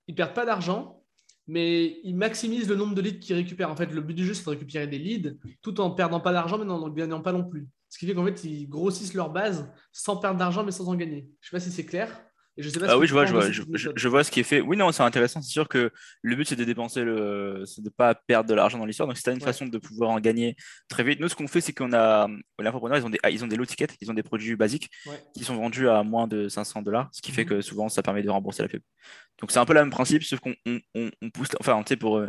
ils ne perdent pas d'argent, mais ils maximisent le nombre de leads qu'ils récupèrent. En fait, le but du jeu, c'est de récupérer des leads tout en perdant pas d'argent, mais en ne gagnant pas non plus. Ce qui fait qu'en fait, ils grossissent leur base sans perdre d'argent, mais sans en gagner. Je ne sais pas si c'est clair. Et je sais pas Ah oui, je vois, je vois, je, vois ce qui est fait. Oui, non, c'est intéressant. C'est sûr que le but, c'est de dépenser le, c'est de pas perdre de l'argent dans l'histoire. Donc, c'est une Ouais. façon de pouvoir en gagner très vite. Nous, ce qu'on fait, c'est qu'on a, les entrepreneurs, ils ont des, ils ont des low tickets, ils ont des produits basiques Ouais. qui sont vendus à moins de 500 dollars, ce qui fait Mhm. que souvent, ça permet de rembourser la pub. Donc, c'est un peu le même principe, sauf qu'on on, on- on pousse, enfin, tu sais, pour euh,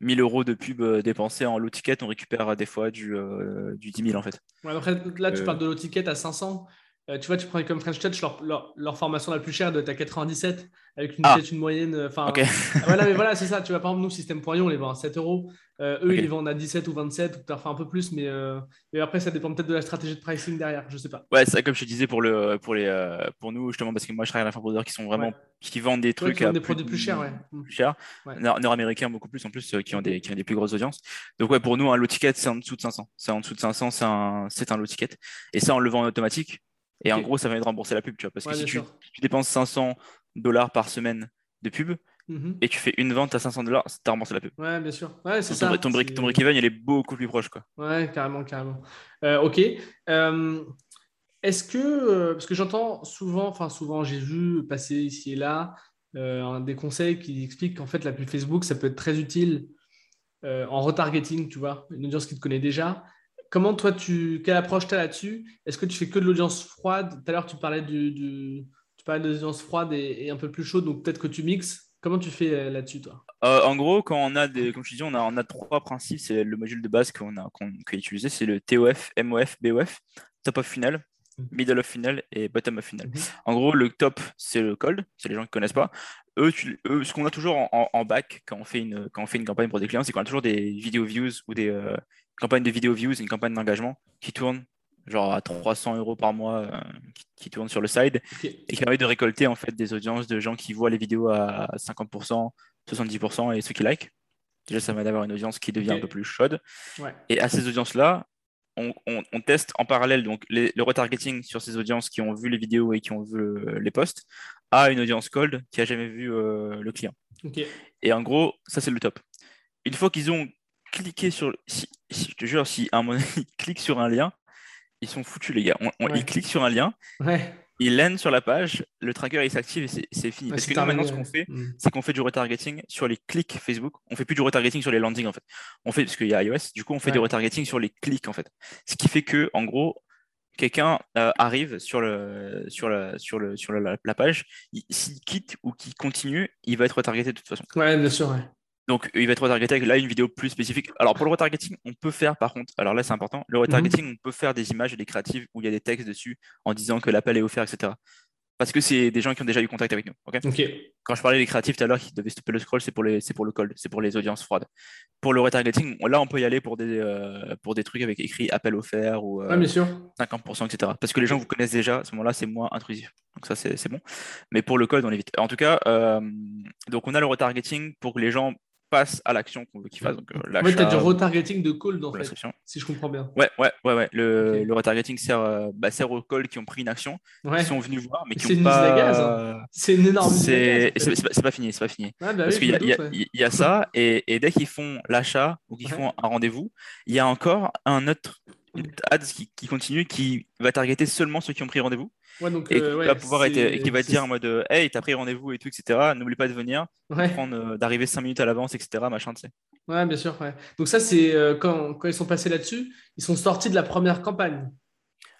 1000 euros de pub euh, dépensés en low ticket, on récupère euh, des fois du, euh, du 10 000 en fait. Ouais, après, là, tu Euh. parles de l'eau-ticket à 500. Euh, tu vois, tu prends comme French Touch, leur, leur, leur formation la plus chère doit être à 97, avec une, Ah. une moyenne. euh, Enfin, Ok. Ah, voilà, mais voilà, c'est ça. Tu vois, par exemple, nous, System.io, on les vend à 7 euros. Euh, eux, ils les vendent à 17 ou 27, ou peut-être un peu plus, mais euh, et après, ça dépend peut-être de la stratégie de pricing derrière. Je sais pas. Ouais, c'est comme je te disais pour, le, pour, les, euh, pour nous, justement, parce que moi, je travaille à la qui sont vraiment, Ouais. qui vendent des Ouais, trucs qui vendent des produits plus chers, ouais. plus chers. Ouais. Nord- Nord-américains beaucoup plus en plus, euh, qui ont, des, qui ont des plus grosses audiences. Donc, ouais, pour nous, un low ticket, c'est en dessous de 500. C'est en dessous de 500, c'est un, c'est un low ticket. Et ça, on le vend en automatique. Et en gros, ça permet de rembourser la pub, tu vois. Parce que si tu, dépenses 500 dollars par semaine de pub Mhm. et tu fais une vente à 500 dollars, t'as remboursé la pub. Ouais, bien sûr. Ouais, c'est Donc, ça. ton, break, break-even, il est beaucoup plus proche, quoi. Ouais, carrément, carrément. Euh, ok. Euh, Est-ce que, euh, parce que j'entends souvent, enfin souvent, j'ai vu passer ici et là euh, un- des conseils qui expliquent qu'en fait la pub Facebook, ça peut être très utile en retargeting, tu vois, une audience qui te connaît déjà. Comment toi, tu, quelle approche tu as là-dessus? Est-ce que tu fais que de l'audience froide? Tout à l'heure, tu parlais du, du- tu parlais de l'audience froide et, et un peu plus chaude, donc peut-être que tu mixes. Comment tu fais euh, là-dessus, toi? Euh, en gros, quand on a des, comme je te dis, on a, on a trois principes. C'est le module de base qu'on a, qu'on, qu'on a utilisé, c'est le TOF, MOF, BOF, top of funnel, Mhm. middle of funnel et bottom of funnel. Mhm. En gros, le top, c'est le cold, c'est les gens qui connaissent pas. Eux, tu- eux, ce qu'on a toujours en, en- en back quand on fait une, quand on fait une campagne pour des clients, c'est qu'on a toujours des vidéo views ou des euh, campagnes de vidéo views, une campagne d'engagement qui tourne genre à 300 euros par mois, euh, qui, qui tourne sur le side et qui permet de récolter en fait des audiences de gens qui voient les vidéos à 50%, 70% et ceux qui like. Déjà, ça va d'avoir une audience qui devient un peu plus chaude. Ouais. Et à ces audiences-là, on, on- on teste en parallèle donc les- le retargeting sur ces audiences qui ont vu les vidéos et qui ont vu le- les posts à une audience cold qui a jamais vu euh, le client. Ok. Et en gros, ça c'est le top. Une fois qu'ils ont cliqué sur, si, si- je te jure, si à un moment donné, ils cliquent sur un lien, ils sont foutus les gars. On- on- Ouais. Ils cliquent sur un lien, Ouais. ils landent sur la page, le tracker il s'active et c'est fini. Ouais, Parce que nous maintenant, ce qu'on fait, c'est qu'on fait du retargeting sur les clics Facebook. On fait plus du retargeting sur les landings en fait. On fait parce qu'il y a iOS, du coup on fait du retargeting sur les clics en fait. Ce qui fait que en gros quelqu'un euh, arrive sur le sur la sur le sur la, la page, il- s'il quitte ou qu'il continue, il va être retargeté de toute façon. Ouais, bien sûr. Ouais. Donc il va être retargeté avec là une vidéo plus spécifique. Alors pour le retargeting, on peut faire par contre, alors là c'est important, le retargeting, on peut faire des images et des créatives où il y a des textes dessus en disant que l'appel est offert, etc. Parce que c'est des gens qui ont déjà eu contact avec nous. ok? Ok. quand je parlais des créatifs tout à l'heure qui devaient stopper le scroll, c'est pour, les, c'est pour le cold, c'est pour les audiences froides. Pour le retargeting, là, on peut y aller pour des, euh, pour des trucs avec écrit appel offert ou euh, Ouais, bien sûr. 50%, etc. Parce que les gens vous connaissent déjà, à ce moment-là, c'est moins intrusif. Donc ça, c'est, c'est bon. Mais pour le code, on évite. En tout cas, euh, donc on a le retargeting pour que les gens passent à l'action qu'on veut qu'ils fassent. Donc, euh, En fait, tu as du retargeting de cold, en ou fait, si je comprends bien. Ouais, ouais, ouais, ouais. Le, retargeting sert, euh, bah, sert aux calls qui ont pris une action, Ouais. qui sont venus voir, mais qui n'ont gaz, pas. C'est une énorme C'est gaz, en fait. c'est- pas, c'est pas fini, c'est pas fini. Ouais, bah Parce oui, qu'il y, y a- doute, ouais. il y a ça, et, et dès qu'ils font l'achat ou qu'ils Ouais. font un rendez-vous, il y a encore un autre ads qui, qui continue, qui va targeter seulement ceux qui ont pris rendez-vous, Ouais, donc, et euh, qui ouais, va pouvoir être, et qui va dire en mode euh, Hey, t'as pris rendez-vous et tout, etc. N'oublie pas de venir, Ouais. euh, d'arriver 5 minutes à l'avance, etc. Machin, tu sais. ouais, bien sûr. Donc, ça, c'est euh, quand, quand ils sont passés là-dessus, ils sont sortis de la première campagne.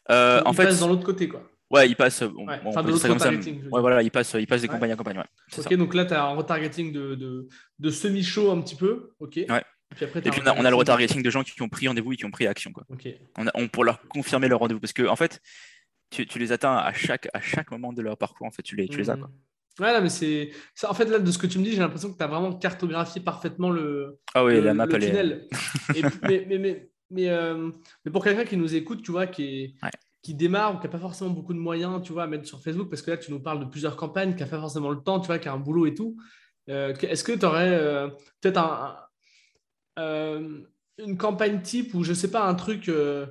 Ils en fait, passent dans l'autre côté, quoi. ouais, il passe. Bon, Ouais, enfin, de retargeting, voilà, il passe, il passe des Ouais. campagnes à campagne. Ouais, Ok, ça. donc là, tu as un retargeting de, de, de semi-show un petit peu. Ok. Ouais. Et puis après, Et t'as puis un on a, on a le retargeting. de gens qui ont pris rendez-vous et qui ont pris action. Quoi. On a- on- pour leur confirmer leur rendez-vous. Parce que, en fait, tu, tu les atteins à chaque, à chaque moment de leur parcours. En fait, tu les, tu les as. Quoi. Mhm. Ouais, mais c'est. ça, En fait, là, de ce que tu me dis, j'ai l'impression que tu as vraiment cartographié parfaitement le, Ah oui, le, la map, le est. tunnel. Et- mais, mais, mais, mais, euh, mais pour quelqu'un qui nous écoute, tu vois, qui, est, Ouais. qui démarre ou qui n'a pas forcément beaucoup de moyens, tu vois, à mettre sur Facebook, parce que là, tu nous parles de plusieurs campagnes, qui n'a pas forcément le temps, tu vois, qui a un boulot et tout. Euh, Est-ce que tu aurais euh, peut-être un- euh, une campagne type ou je sais pas, un truc. euh,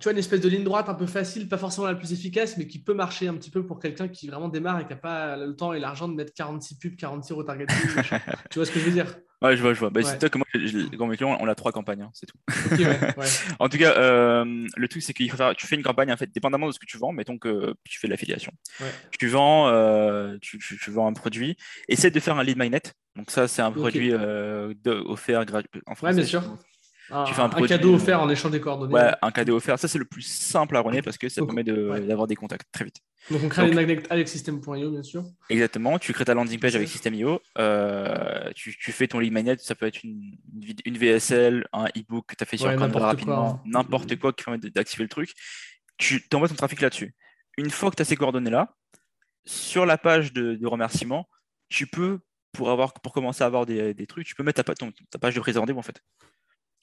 tu vois, une espèce de ligne droite un peu facile, pas forcément la plus efficace, mais qui peut marcher un petit peu pour quelqu'un qui vraiment démarre et qui n'a pas le temps et l'argent de mettre 46 pubs, 46 retargeting. tu vois ce que je veux dire? Ouais, je vois, je vois. Bah, C'est toi que moi, quand mes clients, on a trois campagnes, hein, c'est tout. en tout cas, euh, le truc, c'est qu'il faut faire, tu fais une campagne, en fait, dépendamment de ce que tu vends, mettons que tu fais de l'affiliation. Tu vends, euh, tu, tu, vends un produit, essaie de faire un lead magnet. Donc ça, c'est un produit euh, offert gratuit. En français, ouais, bien sûr. Un, tu fais un, cadeau offert en échange des coordonnées. Ouais, un cadeau offert. Ça, c'est le plus simple à runner parce que ça permet d'avoir des contacts très vite. Donc, on crée les magnets avec System.io, bien sûr. Exactement. Tu crées ta landing page avec System.io. Euh, tu, fais ton lead magnet. Ça peut être une, une VSL, un e-book que tu as fait sur Canva rapidement, hein. n'importe quoi qui permet d'activer le truc. Tu envoies ton trafic là-dessus. Une fois que tu as ces coordonnées-là, sur la page de, de remerciement, tu peux, pour, avoir, pour commencer à avoir des, des trucs, tu peux mettre ta, ta page de prise de rendez-vous en fait.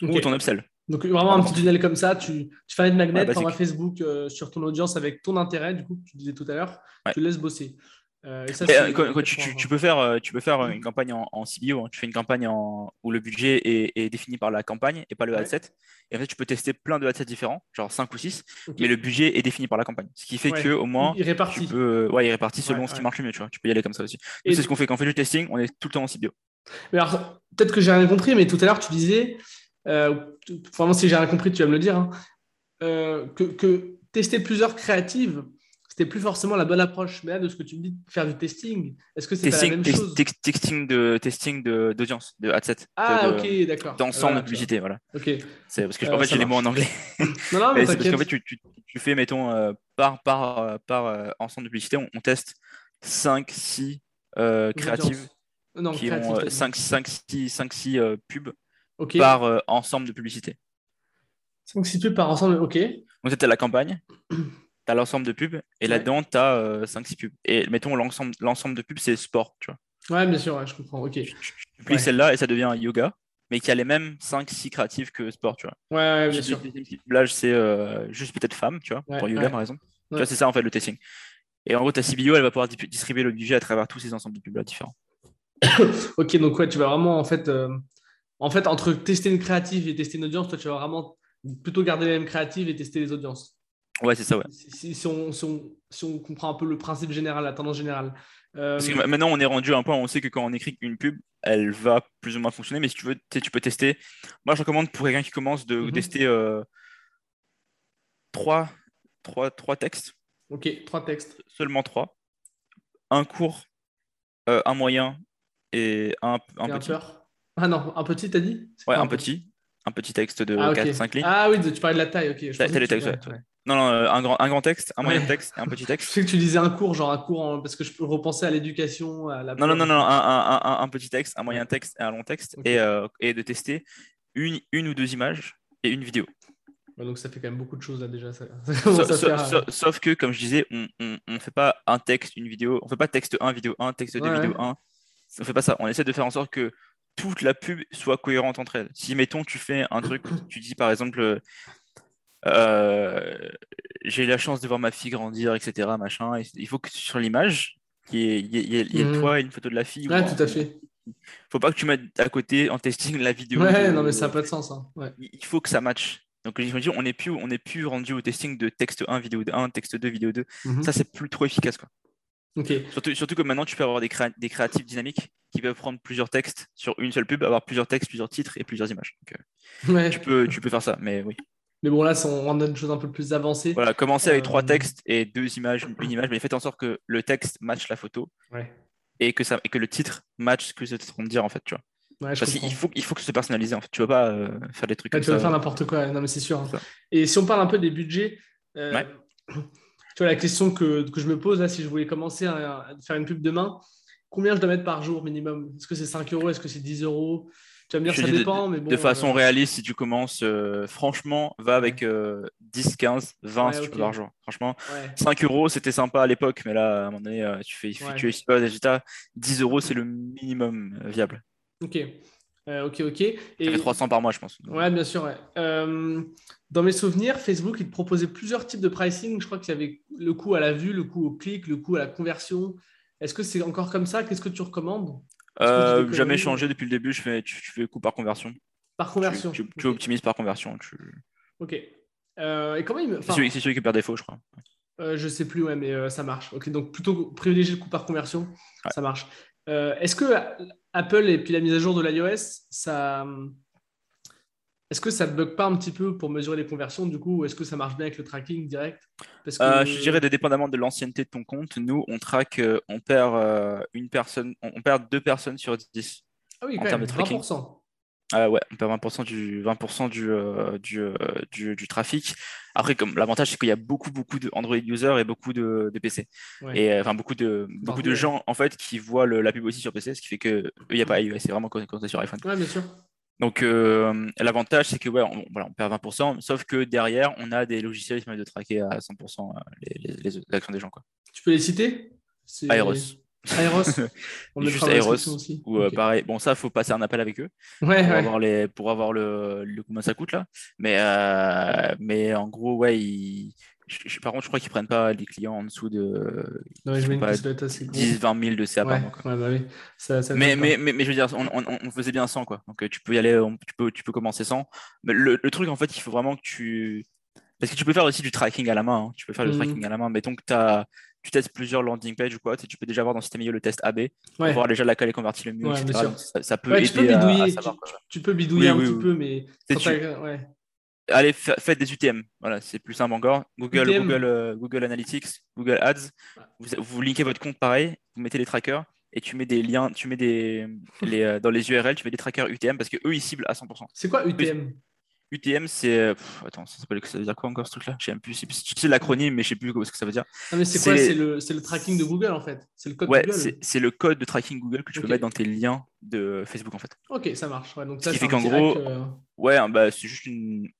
Ou ton upsell. Donc vraiment un petit tunnel comme ça, tu, tu fais un magnet, ouais, tu Facebook euh, sur ton audience avec ton intérêt, du coup, tu disais tout à l'heure, tu laisses bosser. Euh, ça, euh, tu, peux faire, tu peux faire une campagne en, CBO, hein. tu fais une campagne en, où le budget est, défini par la campagne et pas le set. Et en fait, tu peux tester plein de ad sets différents, genre 5 ou 6, mais le budget est défini par la campagne. Ce qui fait que au moins, il répartit. Tu peux, ouais, il répartit selon ce qui marche le mieux. Tu, vois. tu peux y aller comme ça aussi. C'est ce qu'on fait quand on fait du testing, on est tout le temps en CBO. alors, peut-être que j'ai rien compris, mais tout à l'heure, tu disais euh, vraiment, si j'ai rien compris, tu vas me le dire, hein, euh, que, tester plusieurs créatives, c'était plus forcément la bonne approche. Mais là, de ce que tu me dis, faire du testing, est-ce que c'est la même chose Testing de testing d'audience, de, ad set. Ah, ok, d'accord. D'ensemble de publicité, voilà. Ok. C'est parce que en fait, j'ai les mots en anglais. non, non, mais c'est parce qu'en fait, tu, tu, tu, fais, mettons, euh, par, par, par ensemble de publicité, on, teste 5, 6 créatives. Non, qui ont 5, 5, 6, 5, 6 pubs par euh, ensemble de publicités. 5-6 pubs par ensemble, ok. Donc, as la campagne, tu as l'ensemble de pubs, et là-dedans, tu as 5-6 pubs. Et mettons, l'ensemble de pubs, c'est sport, tu vois. Ouais, bien sûr, je comprends, ok. Tu, publies celle-là et ça devient yoga, mais qui a les mêmes 5-6 créatifs que sport, tu vois. Ouais, bien sûr. Là, c'est euh, juste peut-être femme, tu vois, pour yoga, par exemple. Tu vois, c'est ça, en fait, le testing. Et en gros, ta CBO, elle va pouvoir distribuer le budget à travers tous ces ensembles de pubs-là différents. ok, donc ouais, tu vas vraiment, en fait, euh, en fait, entre tester une créative et tester une audience, toi, tu vas vraiment plutôt garder les mêmes créatives et tester les audiences. Ouais, c'est ça, ouais. Si, on, comprend un peu le principe général, la tendance générale. Euh, Parce que maintenant, on est rendu à un point où on sait que quand on écrit une pub, elle va plus ou moins fonctionner. Mais si tu veux, tu peux tester. Moi, je recommande pour quelqu'un qui commence de mhm. tester euh, trois, textes. Ok, trois textes. Seulement trois. Un court, euh, un moyen et un, un petit. Ah non, un petit, t'as dit? Ouais, un petit? Un petit texte de 4-5 ah, lignes. Ah oui, tu parlais de la taille, ok. Je les textes, ouais. Non, non, euh, un grand, un grand texte, un moyen texte et un petit texte. Je sais que tu disais un cours, genre un cours, parce que je peux repenser à l'éducation. À la non, non, non, non, un, un, un, petit texte, un moyen texte et un long texte. Et, euh, et, de tester une, une ou deux images et une vidéo. donc ça fait quand même beaucoup de choses là déjà. sauf, que, comme je disais, on ne fait pas un texte, une vidéo. On ne fait pas texte 1, vidéo 1, texte 2, vidéo 1. On fait pas ça. On essaie de faire en sorte que toute la pub soit cohérente entre elles. Si, mettons, tu fais un truc, tu dis par exemple, euh, j'ai eu la chance de voir ma fille grandir, etc. Machin, il faut que sur l'image, il y ait, mhm. toi et une photo de la fille. Ouais, tout à fait. Faut pas que tu mettes à côté en testing la vidéo. Ouais, non, mais ça n'a pas de sens. Hein. Il faut que ça matche. Donc, je me dis, on n'est plus, on plus rendu au testing de texte 1, vidéo 1, texte 2, vidéo 2. Mhm. Ça, c'est plus trop efficace. Quoi. Surtout, surtout, que maintenant, tu peux avoir des, des, créatifs dynamiques qui peuvent prendre plusieurs textes sur une seule pub, avoir plusieurs textes, plusieurs titres et plusieurs images. Euh, tu, peux, tu peux faire ça, mais oui. Mais bon, là, on rentre dans une chose un peu plus avancée. Voilà, commencer avec trois euh, textes et deux images, une image, mais faites en sorte que le texte matche la photo et, que ça, et que le titre matche ce que c'est en train de dire, en fait, tu vois. Parce qu'il faut, il faut que ce soit personnalisé, en fait. Tu vas pas euh, faire des trucs comme ça. Tu vas faire n'importe quoi, non, mais c'est sûr. Hein. Et si on parle un peu des budgets, tu vois, la question que, que, je me pose là, si je voulais commencer à, faire une pub demain, combien je dois mettre par jour minimum? Est-ce que c'est 5 euros? Est-ce que c'est 10 euros? Tu vas me dire, ça dépend, de, mais bon. De façon euh, réaliste, si tu commences, euh, franchement, va avec 10, 15, 20 si tu par jour. Franchement, 5 euros, c'était sympa à l'époque, mais là, à un moment donné, euh, tu fais, tu es pas résultat. 10 euros, c'est le minimum viable. Ok. ok, ok. Et... Ça fait 300 par mois, je pense. Ouais, bien sûr. Ouais. Dans mes souvenirs, Facebook, il te proposait plusieurs types de pricing. Je crois qu'il y avait le coût à la vue, le coût au clic, le coût à la conversion. Est-ce que c'est encore comme ça? Qu'est-ce que tu recommandes? Euh, Jamais changé depuis le début. Je fais, tu, fais coût par conversion. Par conversion. Tu, optimises par conversion. Ok. et comment il C'est celui, qui perd défaut, je crois. Euh, je sais plus, ouais, mais ça marche. Ok, donc plutôt privilégier le coût par conversion, ça marche. Est-ce que Apple et puis la mise à jour de l'iOS, ça, est-ce que ça ne bug pas un petit peu pour mesurer les conversions du coup Est-ce que ça marche bien avec le tracking direct? Euh, Je dirais, dépendamment de l'ancienneté de ton compte, nous, on traque, euh, on perd euh, une personne, on perd deux personnes sur 10. Ah oui, quand même, 20%. ouais, on perd 20% du 20% du, du, trafic. Après, comme l'avantage, c'est qu'il y a beaucoup, beaucoup d'Android users et beaucoup de, PC. Et enfin, beaucoup de, beaucoup de gens en fait qui voient la pub aussi sur PC, ce qui fait que il n'y a pas iOS, c'est vraiment quand c'est sur iPhone. Ouais, bien sûr. Donc, euh, l'avantage, c'est que ouais, on, voilà, on, perd 20%, sauf que derrière, on a des logiciels qui permettent de traquer à 100% euh, les, les, actions des gens. Quoi. Tu peux les citer? Aeros. Aeros on Juste Aeros. Aussi. Ou euh, pareil, bon, ça, il faut passer un appel avec eux ouais, pour, ouais. Avoir les, pour avoir le, le combien ça coûte là. Mais, mais en gros, ouais, ils, par contre, je crois qu'ils prennent pas les clients en dessous de ouais, je pas, 10, 20 000 de CA ouais, par bah oui. ça, ça mais, mais, mais, mais, je veux dire, on, on, on, faisait bien 100 quoi. Donc euh, tu peux y aller, tu peux, tu peux commencer 100. Mais le, le, truc en fait, il faut vraiment que tu. Parce que tu peux faire aussi du tracking à la main. Hein. Tu peux faire du mmh. tracking à la main. Mettons que as, tu testes plusieurs landing pages ou quoi, tu peux déjà avoir dans le système le test AB pour voir déjà laquelle est convertie le mieux, etc. Ça, peut aider tu peux bidouiller, à, savoir, tu, tu, peux bidouiller un petit peu, mais. Allez, faites des UTM. Voilà, c'est plus simple encore. Google, Google, euh, Google Analytics, Google Ads. Vous, vous, linkez votre compte pareil, vous mettez les trackers et tu mets des liens, tu mets des les, euh, dans les URL, tu mets des trackers UTM parce que eux ils ciblent à 100%. C'est quoi UTM UTM, c'est. Euh, attends, ça, ça veut dire quoi encore ce truc-là? Je sais plus. C'est l'acronyme, mais je sais plus ce que ça veut dire. Non, mais c'est quoi? C'est le, le, tracking de Google en fait C'est le code ouais, Google c'est le code de tracking Google que tu peux mettre dans tes liens de Facebook en fait. Ok, ça marche. Ouais, donc ça, ce qui fait qu'en gros, euh, ouais, bah, c'est juste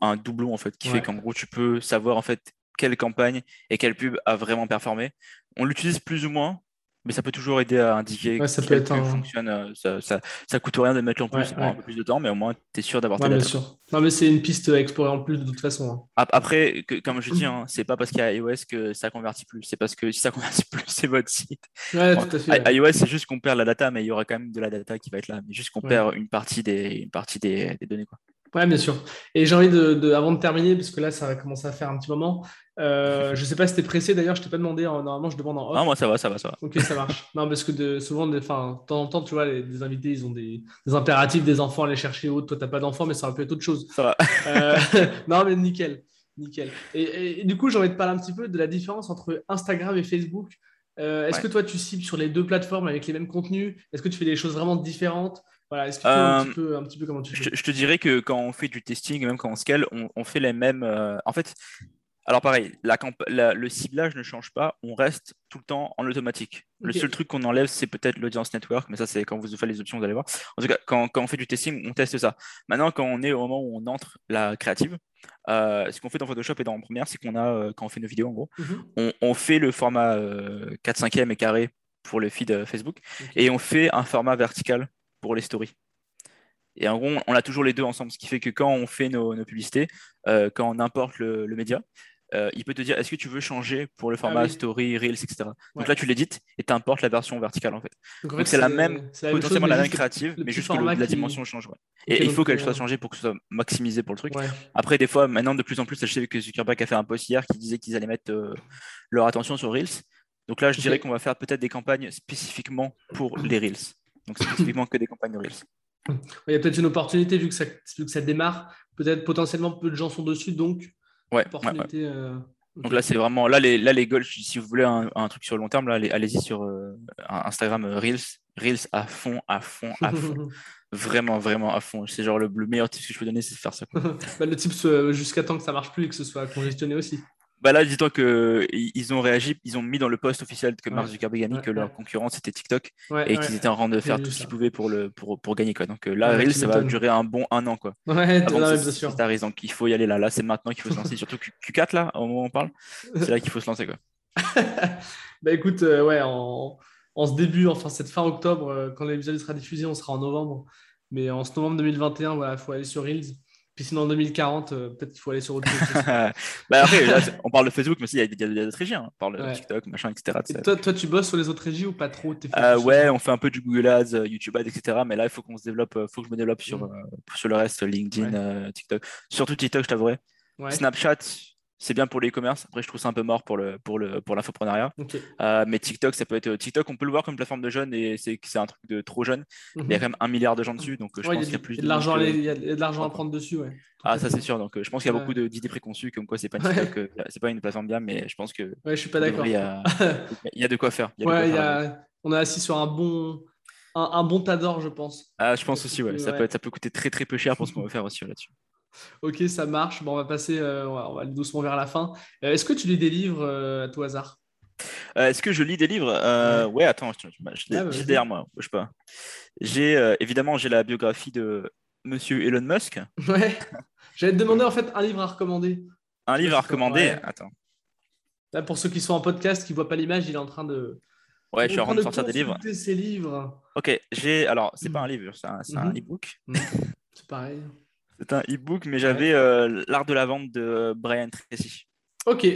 un doublon en fait, qui fait qu'en gros, tu peux savoir en fait quelle campagne et quelle pub a vraiment performé. On l'utilise plus ou moins mais ça peut toujours aider à indiquer que ça peut être fonctionne. Euh, ça, ça, ça, coûte rien de mettre en plus un peu plus de temps, mais au moins tu es sûr d'avoir tes bien sûr. Non, mais c'est une piste à explorer en plus de toute façon. Hein. Après, que, comme je dis, hein, c'est pas parce qu'il y a iOS que ça convertit plus. C'est parce que si ça convertit plus, c'est votre site. Ouais, tout à fait. iOS, c'est juste qu'on perd la data, mais il y aura quand même de la data qui va être là. Mais juste qu'on perd une partie des, une partie des, des données. Quoi. Ouais, bien sûr. Et j'ai envie de, avant de terminer, parce que là, ça va commencer à faire un petit moment. Euh, je ne sais pas si tu es pressé d'ailleurs, je t'ai pas demandé. Normalement, je demande en off. Non, moi, ça va, ça va, ça va. Ok, ça marche. non, parce que de, souvent, de, de temps en temps, tu vois, les, invités, ils ont des, impératifs, des enfants à aller chercher autre. Toi, tu n'as pas d'enfants, mais ça aurait pu être autre chose. Ça va. Euh, non, mais nickel. Nickel. Et, du coup, j'ai envie de parler un petit peu de la différence entre Instagram et Facebook. Euh, est-ce que toi, tu cibles sur les deux plateformes avec les mêmes contenus? Est-ce que tu fais des choses vraiment différentes? Voilà, explique un, petit peu, un petit peu comment tu fais. Je, te dirais que quand on fait du testing, même quand on scale, on, fait les mêmes. en fait, alors pareil, la, le ciblage ne change pas, on reste tout le temps en automatique. Le seul truc qu'on enlève, c'est peut-être l'audience network, mais ça c'est quand vous faites les options, vous allez voir. En tout cas, quand, quand, on fait du testing, on teste ça. Maintenant, quand on est au moment où on entre la créative, euh, ce qu'on fait dans Photoshop et dans Premiere, c'est qu'on a, euh, quand on fait nos vidéos en gros, mhm. on, fait le format 4 5 e et carré pour le feed euh, Facebook, et on fait un format vertical pour les stories. Et en gros, on a toujours les deux ensemble, ce qui fait que quand on fait nos, publicités, euh, quand on importe le, média, euh, il peut te dire est-ce que tu veux changer pour le format ah story, reels, etc. Donc là, tu l'édites et tu importes la version verticale en fait. Donc c'est la même, potentiellement la même créative, mais juste que la dimension change. Et il faut qu'elle soit changée pour que ce soit maximisé pour le truc. Après, des fois, maintenant, de plus en plus, je sais que Zuckerberg a fait un post hier qui disait qu'ils allaient mettre euh, leur attention sur Reels. Donc là, je dirais qu'on va faire peut-être des campagnes spécifiquement pour les Reels. Donc spécifiquement que des campagnes Reels. Il y a peut-être une opportunité vu que ça, que ça démarre. Peut-être potentiellement peu de gens sont dessus, donc ouais, opportunité, euh, Donc là, c'est vraiment là les là les goals. Si vous voulez un, truc sur le long terme, là, allez-y sur euh, Instagram euh, Reels, Reels à fond, à fond, à fond. vraiment, vraiment à fond. C'est genre le, meilleur tip que je peux donner, c'est de faire ça. bah, le tip jusqu'à temps que ça marche plus et que ce soit congestionné aussi. Bah là, dis-toi qu'ils ont réagi, ils ont mis dans le post officiel que Mark Zuckerberg a mis que leur concurrent c'était TikTok et qu'ils étaient en train de faire tout ce qu'ils pouvaient pour, le, pour, pour gagner. Quoi. Donc euh, là, Reels, ça va durer un bon un an. Quoi. Ouais, bien sûr. Donc il faut y aller là. Là, c'est maintenant qu'il faut se lancer. Surtout Q4, là, au moment où on parle, c'est là qu'il faut se lancer. Quoi. bah écoute, euh, ouais, en, en, ce début, enfin cette fin octobre, euh, quand l'épisode sera diffusé, on sera en novembre. Mais en ce novembre 2021, il voilà, faut aller sur Reels. Puis sinon, en 2040, euh, peut-être qu'il faut aller sur autre chose. bah après, on parle de Facebook, mais aussi, il y a, d'autres régies. Hein. On parle de TikTok, machin, etc. toi, toi, tu bosses sur les autres régies ou pas trop? Euh, Ouais, on fait un peu du Google Ads, euh, YouTube Ads, etc. Mais là, il faut qu'on se développe, faut que je me développe sur, mm. sur le reste, LinkedIn, TikTok. Surtout TikTok, je t'avouerai. Snapchat, c'est bien pour l'e-commerce. Après, je trouve ça un peu mort pour le pour le pour l'infoprenariat. Euh, mais TikTok, ça peut être TikTok, on peut le voir comme plateforme de jeunes et c'est c'est un truc de trop jeune. Il y a mhm. quand même un milliard de gens dessus, donc je pense qu'il y a plus de l'argent, il y a de l'argent à prendre dessus, ouais. Ah, ça c'est sûr. Donc je pense qu'il y a beaucoup d'idées préconçues comme quoi c'est pas TikTok, c'est pas une plateforme bien, mais je pense que. Ouais, je suis pas d'accord. Il, y a de quoi faire. ouais, il y a... on est assis sur un bon un, bon tas d'or, je pense. Ah, je pense aussi, ouais. Ça, Peut, ça peut coûter très très peu cher pour ce qu'on va faire aussi là-dessus. Ok, ça marche. Bon, on va passer, euh, on, va, aller doucement vers la fin. Euh, est-ce que tu lis des livres euh, à tout hasard? Est-ce que je lis des livres? Ouais. attends, je, je, ah, bah, derrière moi, bouge pas. J'ai évidemment j'ai la biographie de Monsieur Elon Musk. Ouais. J'allais te demander en fait un livre à recommander. Un livre à recommander. Attends. Là, pour ceux qui sont en podcast, qui voient pas l'image, il est en train de. Ouais, je suis en train de sortir des livres. Ces livres. Ok, j'ai alors c'est pas un livre, c'est un, un mhm. e-book. Mhm. C'est pareil. C'est un e-book, mais j'avais euh, L'art de la vente de Brian Tracy. Ok.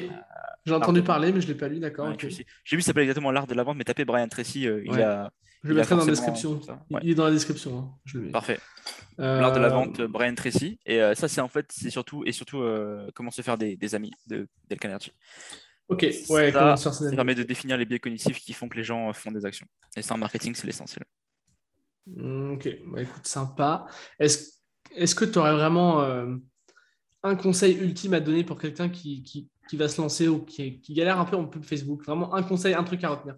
J'ai entendu parler, mais je ne l'ai pas lu, d'accord. J'ai vu, ça s'appelle exactement L'art de la vente, mais tapez Brian Tracy. Euh, il a, je le mettrai dans la description. Il est dans la description. Hein. Je le Parfait. L'art de la vente, Brian Tracy. Et euh, ça, c'est en fait, c'est surtout, et surtout comment se faire des, amis de Del Carnegie. Ok, ouais, ça, ça permet de définir les biais cognitifs qui font que les gens font des actions. Et ça, en marketing, c'est l'essentiel. Hmm, ok, bah, écoute, sympa. Est-ce est-ce que tu aurais vraiment euh, un conseil ultime à donner pour quelqu'un qui, qui, va se lancer ou qui, galère un peu en pub Facebook? Vraiment un conseil, un truc à retenir.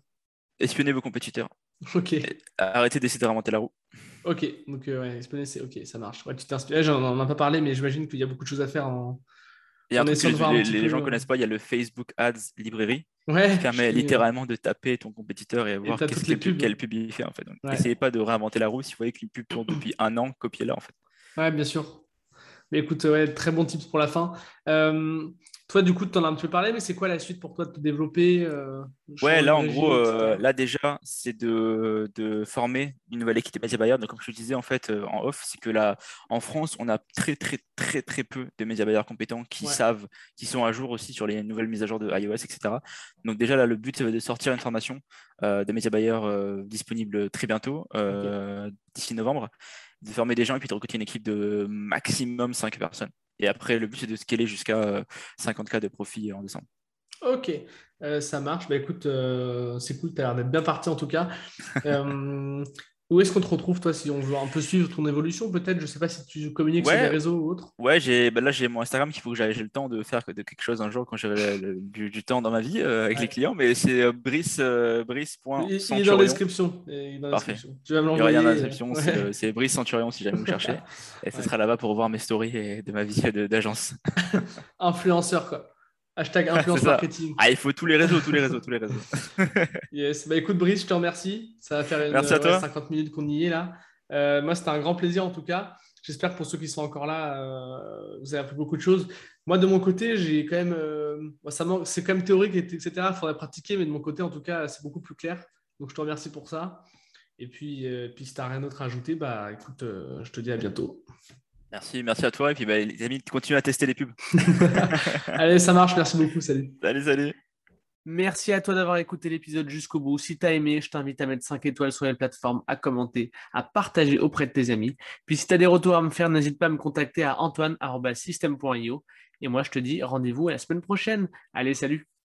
Espionnez vos compétiteurs. Ok. arrêtez d'essayer de remonter la roue. Ok, donc euh, ouais, espionner, c'est ok, ça marche. Ouais, tu t'inspires. J'en ai pas parlé, mais j'imagine qu'il y a beaucoup de choses à faire en. Il y a un truc que les, gens ne connaissent pas, il y a le Facebook Ads librairie qui permet littéralement de taper ton compétiteur et voir quest quelle pub il fait en fait. Donc, Essayez pas de réinventer la roue. Si vous voyez qu'une pub tourne depuis un an, copiez-la en fait. Ouais, bien sûr. Mais écoute, très bon tips pour la fin. Euh, toi, du coup, tu en as un petit peu parlé, mais c'est quoi la suite pour toi de te développer euh, Ouais, là, en gros, euh, là déjà, c'est de, de, former une nouvelle équipe de média buyers. Donc, comme je te disais en fait en off, c'est que là, en France, on a très, très, très, très peu de média buyers compétents qui savent, qui sont à jour aussi sur les nouvelles mises à jour de iOS, etc. Donc, déjà, là, le but, c'est de sortir une formation de média buyers disponible très bientôt, d'ici novembre de former des gens et puis de recruter une équipe de maximum 5 personnes. Et après, le but, c'est de scaler jusqu'à 50K euh, de profit en décembre. Ok, euh, ça marche. Bah, écoute, euh, c'est cool, tu as l'air d'être bien parti en tout cas. Où est-ce qu'on te retrouve, toi, si on veut un peu suivre ton évolution, peut-être? Je ne sais pas si tu communiques sur les réseaux ou autre. Ouais, j'ai, bah là, j'ai mon Instagram qu'il faut que j'ai le temps de faire de quelque chose un jour quand j'aurai du, temps dans ma vie euh, avec les clients, mais c'est euh, brice, euh, brice. Il, est dans la description. Parfait. Tu vas me l'envoyer. Il y a dans la description, c'est, Brice Centurion si jamais vous cherchez. Et ce sera là-bas pour voir mes stories et de ma vie d'agence. Influenceur, quoi. Hashtag influence marketing. Ah, il faut tous les réseaux, tous les réseaux, tous les réseaux. yes. Bah écoute, Brice, je te remercie. Ça va faire une, 50 minutes qu'on y est là. Euh, moi, c'était un grand plaisir en tout cas. J'espère que pour ceux qui sont encore là, euh, vous avez appris beaucoup de choses. Moi, de mon côté, j'ai quand même. Euh, c'est quand même théorique, etc. Il faudrait pratiquer, mais de mon côté, en tout cas, c'est beaucoup plus clair. Donc, je te remercie pour ça. Et puis, puis si tu n'as rien d'autre à ajouter, bah écoute, je te dis à bientôt. Merci, merci à toi. Et puis, bah, les amis, continuez à tester les pubs. Allez, ça marche. Merci beaucoup. Salut. Salut, salut. Merci à toi d'avoir écouté l'épisode jusqu'au bout. Si tu as aimé, je t'invite à mettre 5 étoiles sur les plateformes, à commenter, à partager auprès de tes amis. Puis si tu as des retours à me faire, n'hésite pas à me contacter à antoine.system.io. Et moi, je te dis rendez-vous à la semaine prochaine. Allez, salut